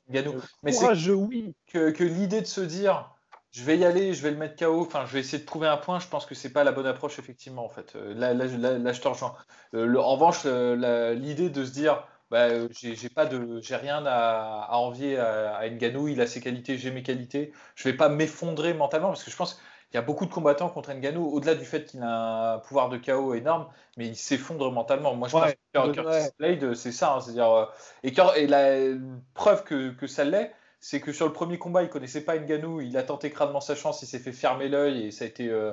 Mais courageux, oui. Que, que l'idée de se dire, je vais y aller, je vais le mettre KO. Enfin, je vais essayer de trouver un point. Je pense que c'est pas la bonne approche effectivement en fait. Là, là, là, je te rejoins. en revanche, l'idée de se dire, bah, euh, j'ai pas de, j'ai rien à, à envier à, à, Nganou. Il a ses qualités, j'ai mes qualités. Je vais pas m'effondrer mentalement parce que je pense qu'il y a beaucoup de combattants contre Nganou, au-delà du fait qu'il a un pouvoir de chaos énorme, mais il s'effondre mentalement. Moi, je pense que Curtis Blade, c'est ça. Hein, c'est-à-dire, euh, et, et, la preuve que, que ça l'est, c'est que sur le premier combat, il connaissait pas Nganou. Il a tenté crânement sa chance, il s'est fait fermer l'œil et ça a été euh,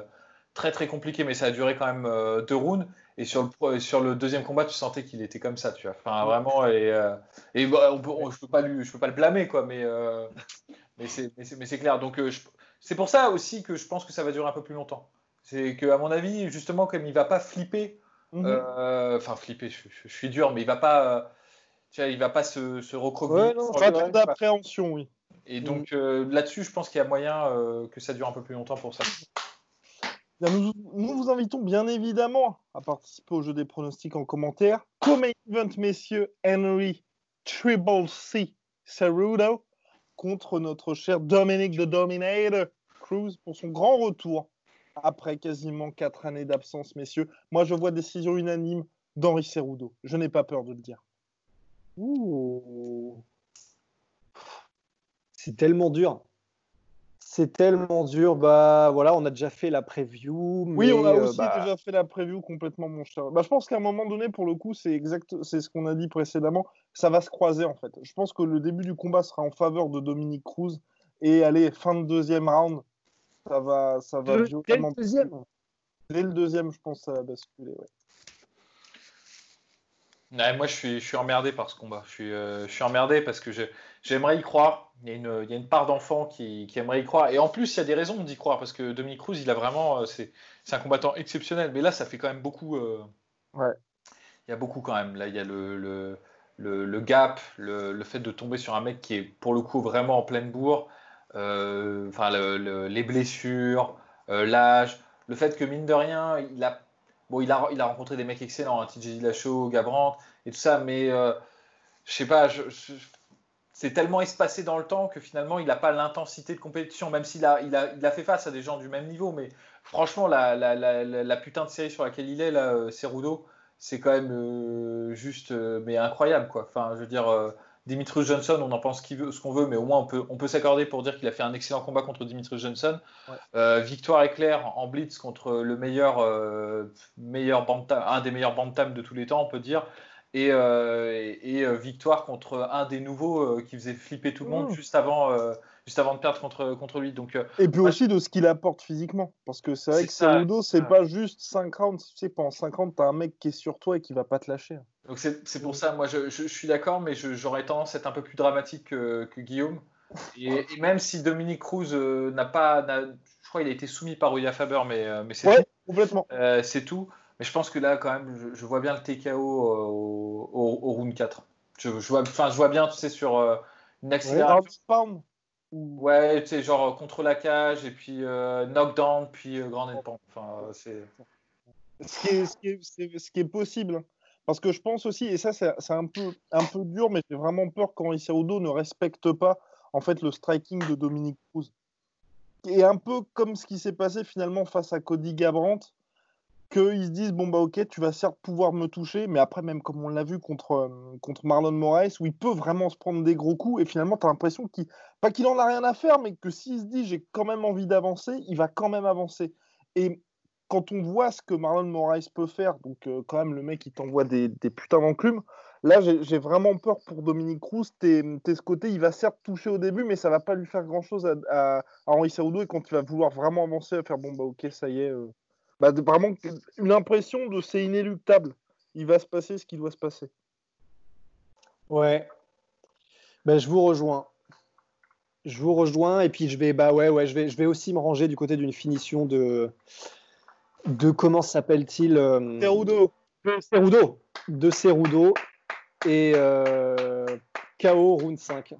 très très compliqué, mais ça a duré quand même deux rounds. Et sur le, sur le deuxième combat, tu sentais qu'il était comme ça, tu vois. Enfin, vraiment, et, euh, et bah, on peut, je peux pas lui, je peux pas le blâmer, quoi. Mais, euh, mais c'est clair. Donc, euh, c'est pour ça aussi que je pense que ça va durer un peu plus longtemps. C'est que, à mon avis, justement, comme il va pas flipper, mhm. enfin flipper, je, suis dur, mais il va pas, tu vois, il va pas se, se. Ouais, pas d'appréhension, oui. Et donc là-dessus, je pense qu'il y a moyen que ça dure un peu plus longtemps pour ça. Nous, vous invitons bien évidemment à participer au jeu des pronostics en commentaire. Comme event, messieurs, Henry Triple C Cerudo contre notre cher Dominic the Dominator Cruz pour son grand retour après quasiment 4 années d'absence, messieurs. Moi, je vois décision unanime d'Henri Cerudo. Je n'ai pas peur de le dire. C'est tellement dur. C'est tellement dur. Bah voilà, on a déjà fait la preview. oui, on a euh, aussi bah déjà fait la preview complètement, mon cher. Bah, je pense qu'à un moment donné, pour le coup, c'est exact, c'est ce qu'on a dit précédemment. Ça va se croiser en fait. Je pense que le début du combat sera en faveur de Dominique Cruz et allez, fin de deuxième round, ça va, ça va le, deuxième. Dès le deuxième, je pense, ça va basculer. moi, je suis, je suis emmerdé par ce combat. Je suis, euh, je suis emmerdé parce que j'aimerais y croire. Il y a une, il y a une part d'enfants qui, qui, aimerait y croire. Et en plus, il y a des raisons d'y croire parce que Dominique Cruz, il a vraiment. Euh, c'est un combattant exceptionnel. Mais là, ça fait quand même beaucoup. Euh, ouais. Il y a beaucoup quand même. Là, il y a le, le, le, gap, le, fait de tomber sur un mec qui est pour le coup vraiment en pleine bourre. enfin, les blessures, l'âge, le fait que mine de rien, il a Bon, il a, il a rencontré des mecs excellents, hein, TJ Dillashaw, Gabrant et tout ça, mais euh, je sais pas, c'est tellement espacé dans le temps que finalement il n'a pas l'intensité de compétition, même s'il a, il a, il a fait face à des gens du même niveau. Mais franchement, la, la, la, putain de série sur laquelle il est, là, euh, Cerudo, c'est quand même juste mais incroyable quoi. Enfin, je veux dire, Dimitrius Johnson, on en pense ce qu'on veut, mais au moins on peut, on peut s'accorder pour dire qu'il a fait un excellent combat contre Dimitrius Johnson. victoire éclair en blitz contre le meilleur, meilleur un des meilleurs bantam de tous les temps, on peut dire et, euh, euh, victoire contre un des nouveaux euh, qui faisait flipper tout le monde mmh. juste avant juste avant de perdre contre, contre lui. Donc, et puis aussi de ce qu'il apporte physiquement. Parce que c'est vrai que Cerudo, c'est pas juste 5 rounds. Tu sais, pendant 50, t'as un mec qui est sur toi et qui va pas te lâcher. Donc c'est pour ça, moi je, je, suis d'accord, mais j'aurais tendance à être un peu plus dramatique que, Guillaume. Et, même si Dominique Cruz n'a pas. Je crois qu'il a été soumis par Oya Faber, mais, mais c'est ouais, complètement. c'est tout. Mais je pense que là, quand même, je, vois bien le TKO euh, au, au, round 4. Je, vois, enfin, je vois bien, tu sais, sur euh, une accélération. Ouais, tu sais, genre euh, contre la cage et puis knockdown, puis grand end Enfin, c'est. Ce qui est, ce, qui est, ce qui est possible. Parce que je pense aussi, et ça c'est un peu, un peu dur, mais j'ai vraiment peur quand Isaudo ne respecte pas en fait le striking de Dominique Cruz. Et un peu comme ce qui s'est passé finalement face à Cody Gabrandt, qu'ils se disent bon bah ok tu vas certes pouvoir me toucher mais après même comme on l'a vu contre, contre Marlon Moraes où il peut vraiment se prendre des gros coups et finalement tu as l'impression qu'il pas qu'il en a rien à faire mais que s'il se dit j'ai quand même envie d'avancer il va quand même avancer. Et quand on voit ce que Marlon Moraes peut faire donc quand même le mec il t'envoie des, des putains d'enclumes là j'ai vraiment peur pour Dominique Cruz t'es ce côté il va certes toucher au début mais ça va pas lui faire grand chose à, à, Henri Saoudou et quand il va vouloir vraiment avancer à faire bon bah ok ça y est bah, vraiment une impression de c'est inéluctable. Il va se passer ce qui doit se passer. Ouais. Ben, je vous rejoins. Je vous rejoins et puis je vais bah ouais ouais je vais je vais aussi me ranger du côté d'une finition de de comment s'appelle-t-il euh... Cerudo. Cerudo de Cerudo et euh, KO round 5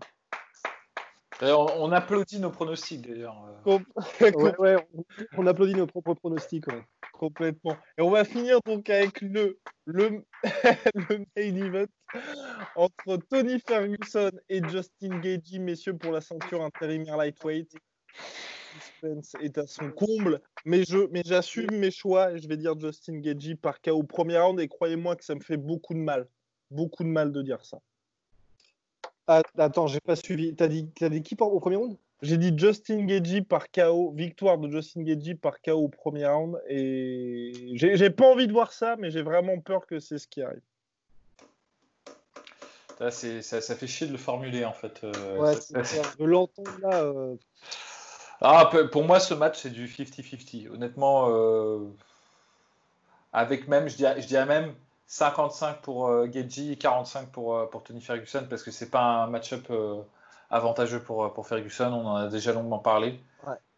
on, applaudit nos pronostics d'ailleurs. (laughs) on, applaudit nos propres pronostics. Complètement. Et on va finir donc avec le, (laughs) le, main event entre Tony Ferguson et Justin Gagey, messieurs, pour la ceinture intérimaire lightweight. Suspense est à son comble, mais je mais j'assume mes choix et je vais dire Justin Gagey par KO au premier round et croyez-moi que ça me fait beaucoup de mal, beaucoup de mal de dire ça. Ah, attends, j'ai pas suivi. T'as dit, as dit qui au premier round? J'ai dit Justin Gagey par KO, victoire de Justin Gagey par KO au premier round. Et j'ai pas envie de voir ça, mais j'ai vraiment peur que c'est ce qui arrive. ça, ça, fait chier de le formuler en fait. Euh, ouais, de l'entendre là. Euh. Ah, pour moi, ce match c'est du 50-50. Honnêtement, euh, avec même, je dirais, je dirais même 55 pour euh, et 45 pour, euh, pour Tony Ferguson parce que c'est pas un match-up euh, avantageux pour, pour Ferguson. On en a déjà longuement parlé.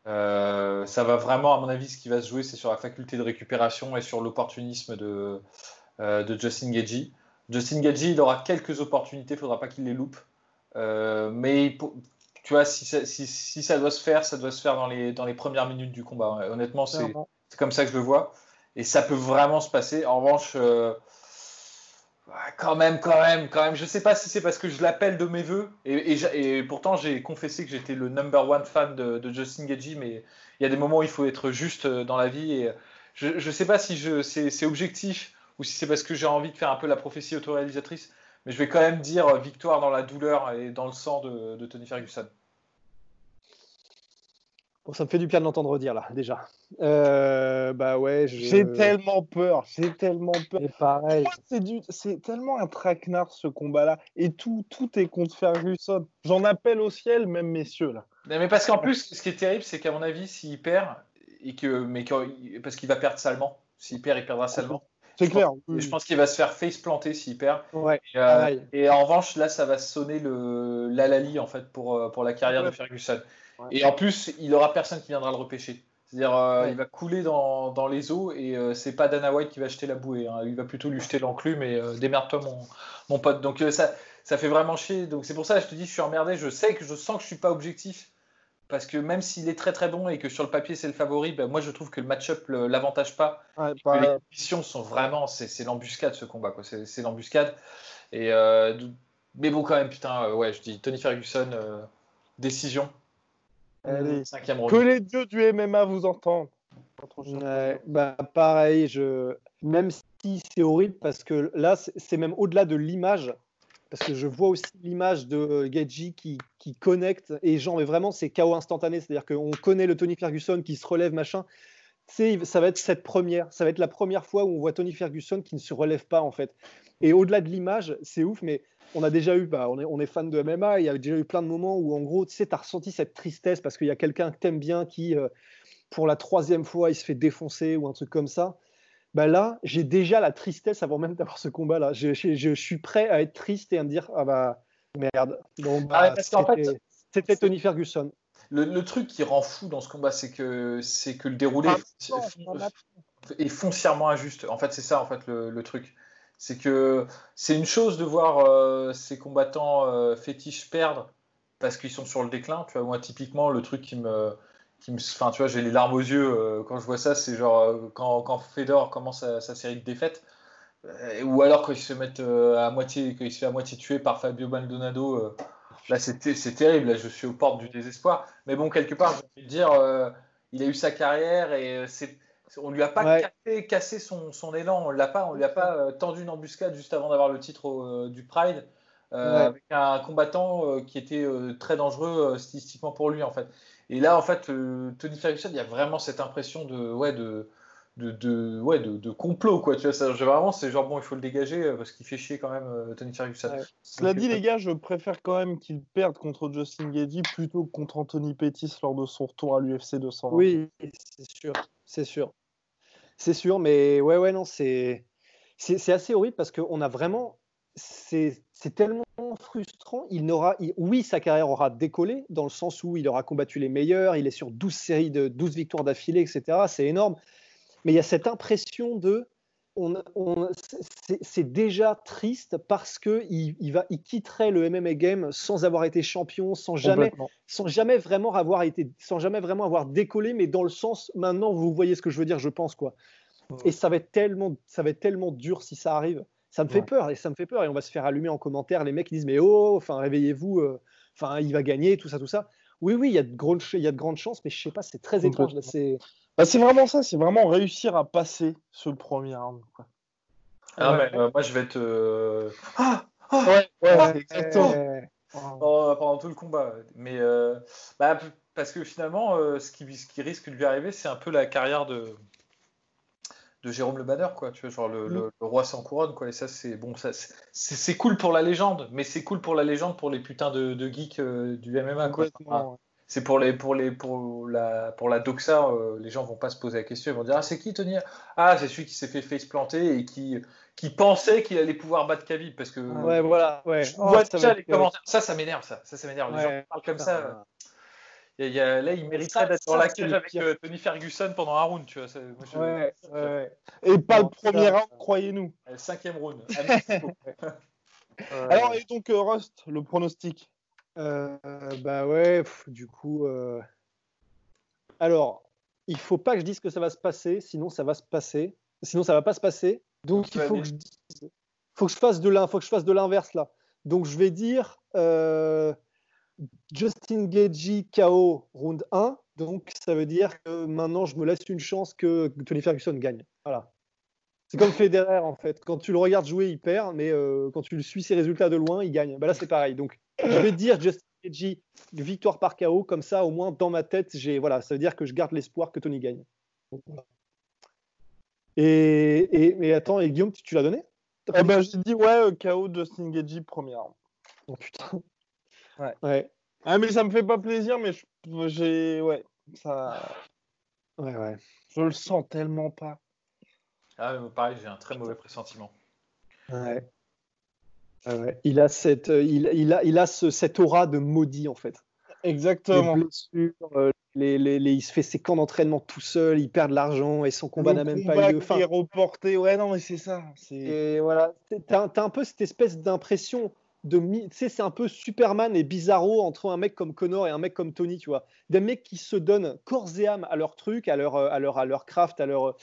ça va vraiment, à mon avis, ce qui va se jouer, c'est sur la faculté de récupération et sur l'opportunisme de, de Justin Gagey. Justin Gagey, il aura quelques opportunités, il faudra pas qu'il les loupe. mais tu vois, si ça, si, si ça, doit se faire, ça doit se faire dans les, dans les premières minutes du combat. Honnêtement, c'est comme ça que je le vois. Et ça peut vraiment se passer. En revanche, quand même, quand même, quand même. Je sais pas si c'est parce que je l'appelle de mes voeux. Et, pourtant, j'ai confessé que j'étais le number one fan de, Justin Gagey, mais il y a des moments où il faut être juste euh, dans la vie. Et je ne sais pas si c'est objectif ou si c'est parce que j'ai envie de faire un peu la prophétie autoréalisatrice. Mais je vais quand même dire victoire dans la douleur et dans le sang de Tony Ferguson ça me fait du bien de l'entendre dire là, déjà. Euh, bah ouais, j'ai tellement peur, j'ai tellement peur. pareil. C'est tellement un traquenard ce combat-là, et tout, tout est contre Ferguson. J'en appelle au ciel, même messieurs là. Mais parce qu'en plus, ce qui est terrible, c'est qu'à mon avis, s'il perd, et que, mais parce qu'il va perdre salement. S'il perd, il perdra salement. C'est clair. Je pense qu'il va se faire face planter s'il perd. Ouais, euh, et, en revanche, là, ça va sonner le l'alali en fait pour, euh, pour la carrière de Ferguson. Et en plus, il aura personne qui viendra le repêcher. C'est-à-dire, euh, il va couler dans, dans, les eaux et euh, c'est pas Dana White qui va jeter la bouée. Hein. Il va plutôt lui jeter l'enclume et euh, démerde-toi, mon, mon, pote. Donc ça, ça fait vraiment chier. Donc c'est pour ça que je te dis, je suis emmerdé. Je sais que je sens que je suis pas objectif parce que même s'il est très très bon et que sur le papier c'est le favori, ben, moi je trouve que le match-up l'avantage pas. Bah, les conditions sont vraiment, c'est l'embuscade ce combat, c'est l'embuscade. Et mais bon quand même, putain, ouais, je dis Tony Ferguson, décision. Que les dieux du MMA vous entendent. bah, pareil, je... même c'est horrible parce que là, c'est même au-delà de l'image. Parce que je vois aussi l'image de Geji qui, qui, connecte et genre, mais vraiment, c'est chaos instantané. C'est-à-dire qu'on connaît le Tony Ferguson qui se relève, machin. Ça va être cette première. Ça va être la première fois où on voit Tony Ferguson qui ne se relève pas, en fait. Et au-delà de l'image, c'est ouf, mais on a déjà eu, bah, on, est, on est fan de MMA, il y a déjà eu plein de moments où, en gros, tu sais, tu as ressenti cette tristesse parce qu'il y a quelqu'un que tu aimes bien qui, euh, pour la troisième fois, il se fait défoncer ou un truc comme ça. Bah là, j'ai déjà la tristesse avant même d'avoir ce combat-là. Je, je, suis prêt à être triste et à me dire ah bah merde. Bah, c'était Tony Ferguson. Le, truc qui rend fou dans ce combat, c'est que c'est que le déroulé est, foncièrement injuste. En fait, c'est ça en fait le, truc. C'est que c'est une chose de voir euh, ces combattants euh, fétiches perdre parce qu'ils sont sur le déclin. Tu vois, moi typiquement le truc qui me enfin, tu vois, j'ai les larmes aux yeux euh, quand je vois ça. C'est genre quand, quand, Fedor commence sa, série de défaites, ou alors quand il se met à moitié, quand il se fait à moitié tuer par Fabio Maldonado. là, c'est terrible. Là, je suis aux portes du désespoir. Mais bon, quelque part, je veux dire, il a eu sa carrière et c'est on lui a pas cassé, son, son, élan, on l'a pas, on lui a pas tendu une embuscade juste avant d'avoir le titre du Pride. avec un combattant qui était très dangereux stylistiquement pour lui en fait. Et là, en fait, euh, Tony Ferguson, il y a vraiment cette impression de, ouais, de, de, de ouais, de, de, complot, quoi. Tu vois, ça, vraiment, c'est genre, bon, il faut le dégager euh, parce qu'il fait chier quand même euh, Tony Ferguson. Cela dit, les gars, je préfère quand même qu'il perde contre Justin Gagey plutôt que contre Anthony Pettis lors de son retour à l'UFC 200. Oui, c'est sûr, c'est sûr. C'est sûr, mais ouais, ouais, non, c'est. C'est assez horrible parce qu'on a vraiment. C'est tellement frustrant. Il n'aura, oui, sa carrière aura décollé dans le sens où il aura combattu les meilleurs. Il est sur 12 séries de 12 victoires d'affilée, etc. C'est énorme. Mais il y a cette impression de, on, c'est déjà triste parce que il, va, il quitterait le MMA game sans avoir été champion, sans jamais, sans jamais vraiment avoir été, sans jamais vraiment avoir décollé, mais dans le sens, maintenant, vous voyez ce que je veux dire, je pense quoi. Et ça va être tellement, ça va être tellement dur si ça arrive. Ça me fait peur et ça me fait peur et on va se faire allumer en commentaire. Les mecs disent mais oh, enfin réveillez-vous, euh, enfin il va gagner, tout ça, tout ça. Oui, oui, il y a de grandes, il y a de grandes chances, mais je sais pas, c'est très étrange. C'est bah, vraiment ça, c'est vraiment réussir à passer ce premier round. Ah, mais, euh, moi je vais être. Euh, ah, ah, ouais, ouais, exactement. Oh, pendant tout le combat. Mais bah, parce que finalement, ce, qui, ce qui risque de lui arriver, c'est un peu la carrière de, de Jérôme Le Banner, quoi. Tu vois, genre le, mm. roi sans couronne, quoi. Et ça, c'est bon, ça, c'est cool pour la légende, mais c'est cool pour la légende pour les putains de, de geeks euh, du MMA, quoi. C'est pour les pour les pour la pour la doxa, euh, les gens vont pas se poser la question, ils vont dire ah c'est qui Tony? Ah c'est celui qui s'est fait face planter et qui qui pensait qu'il allait pouvoir battre Khabib parce que ouais voilà ouais. Oh, ça, ça, m'énerve ça, ça, ça m'énerve. Les gens parlent comme ça là, il mériterait d'être dans la cage avec euh, Tony Ferguson pendant un round, tu vois. ouais, ouais. Et pas le premier round, croyez-nous. Le cinquième round. (laughs) Alors, et donc, euh, Rust, le pronostic? Euh, Bah ouais, du coup. Alors, il faut pas que je dise que ça va se passer, sinon ça va se passer. Sinon, ça va pas se passer. Donc, il faut que, je faut que je fasse de l'inverse là. Donc, je vais dire. Justin Gagey KO round 1. Donc, ça veut dire que maintenant, je me laisse une chance que Tony Ferguson gagne. Voilà. C'est comme Federer, en fait. Quand tu le regardes jouer, il perd, mais euh, quand tu le suis ses résultats de loin, il gagne. Bah là, c'est pareil. Donc, je vais dire Justin Gagey victoire par KO. Comme ça, au moins, dans ma tête, j'ai voilà, ça veut dire que je garde l'espoir que Tony gagne. Et, et, attends, et Guillaume, tu, l'as donné? Eh ben, J'ai dit, ouais, euh, KO Justin Gagey première. Oh putain. Ouais. ouais. Ah, mais ça me fait pas plaisir, mais j'ai. Ouais, ça. Ouais, ouais. Je le sens tellement pas. Ah, pareil, j'ai un très mauvais pressentiment. Ouais. Il a cette, euh, il, il a, il a ce, cette aura de maudit en fait. Exactement. Les blessures, euh, les, les, il se fait ses camps d'entraînement tout seul, il perd de l'argent et son combat n'a même pas eu lieu. Enfin, est reporté, ouais, non, mais c'est ça. Et voilà, t'as as un peu cette espèce d'impression de c'est un peu Superman et Bizarro entre un mec comme Connor et un mec comme Tony, tu vois. Des mecs qui se donnent corps et âme à leur truc, à leur, euh, à leur, à leur craft, à leur,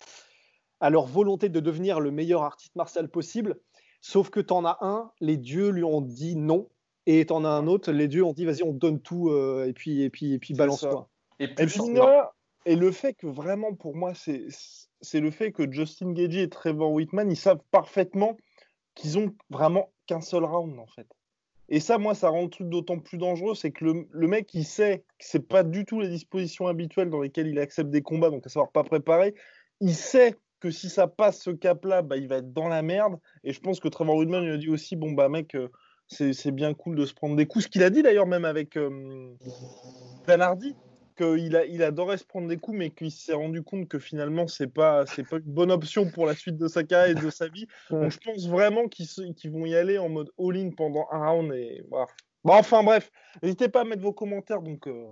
à leur volonté de devenir le meilleur artiste martial possible. Sauf que t'en as un, les dieux lui ont dit non, et t'en as un autre, les dieux ont dit vas-y, on donne tout, euh, et puis, et puis, et puis balance-toi. Et puis, Et le fait que vraiment, pour moi, c'est le fait que Justin Gagey et Trevor Whitman, ils savent parfaitement qu'ils ont vraiment qu'un seul round, en fait. Et ça, moi, ça rend le truc d'autant plus dangereux, c'est que le, mec, il sait que c'est pas du tout les dispositions habituelles dans lesquelles il accepte des combats, donc à savoir pas préparé. Il sait que si ça passe ce cap-là, bah, il va être dans la merde. Et je pense que Trevor Whitman lui a dit aussi, bon bah mec, euh, c'est bien cool de se prendre des coups. Ce qu'il a dit d'ailleurs même avec euh, Ben Hardy, qu'il a, il adorait se prendre des coups, mais qu'il s'est rendu compte que finalement, c'est pas, c'est pas une bonne option pour la suite de sa carrière et de sa vie. Donc, je pense vraiment qu'ils vont y aller en mode all-in pendant un round. Et voilà. Bon, enfin, bref, n'hésitez pas à mettre vos commentaires, donc euh,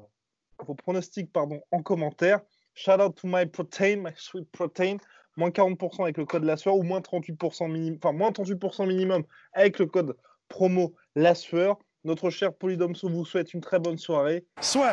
vos pronostics, pardon, en commentaire. Shout out to my protein, my sweet protein. Moins 40% avec le code la sueur ou moins 38% minimum, enfin moins 38% minimum avec le code promo la sueur. Notre cher Polydomso vous souhaite une très bonne soirée. Soit.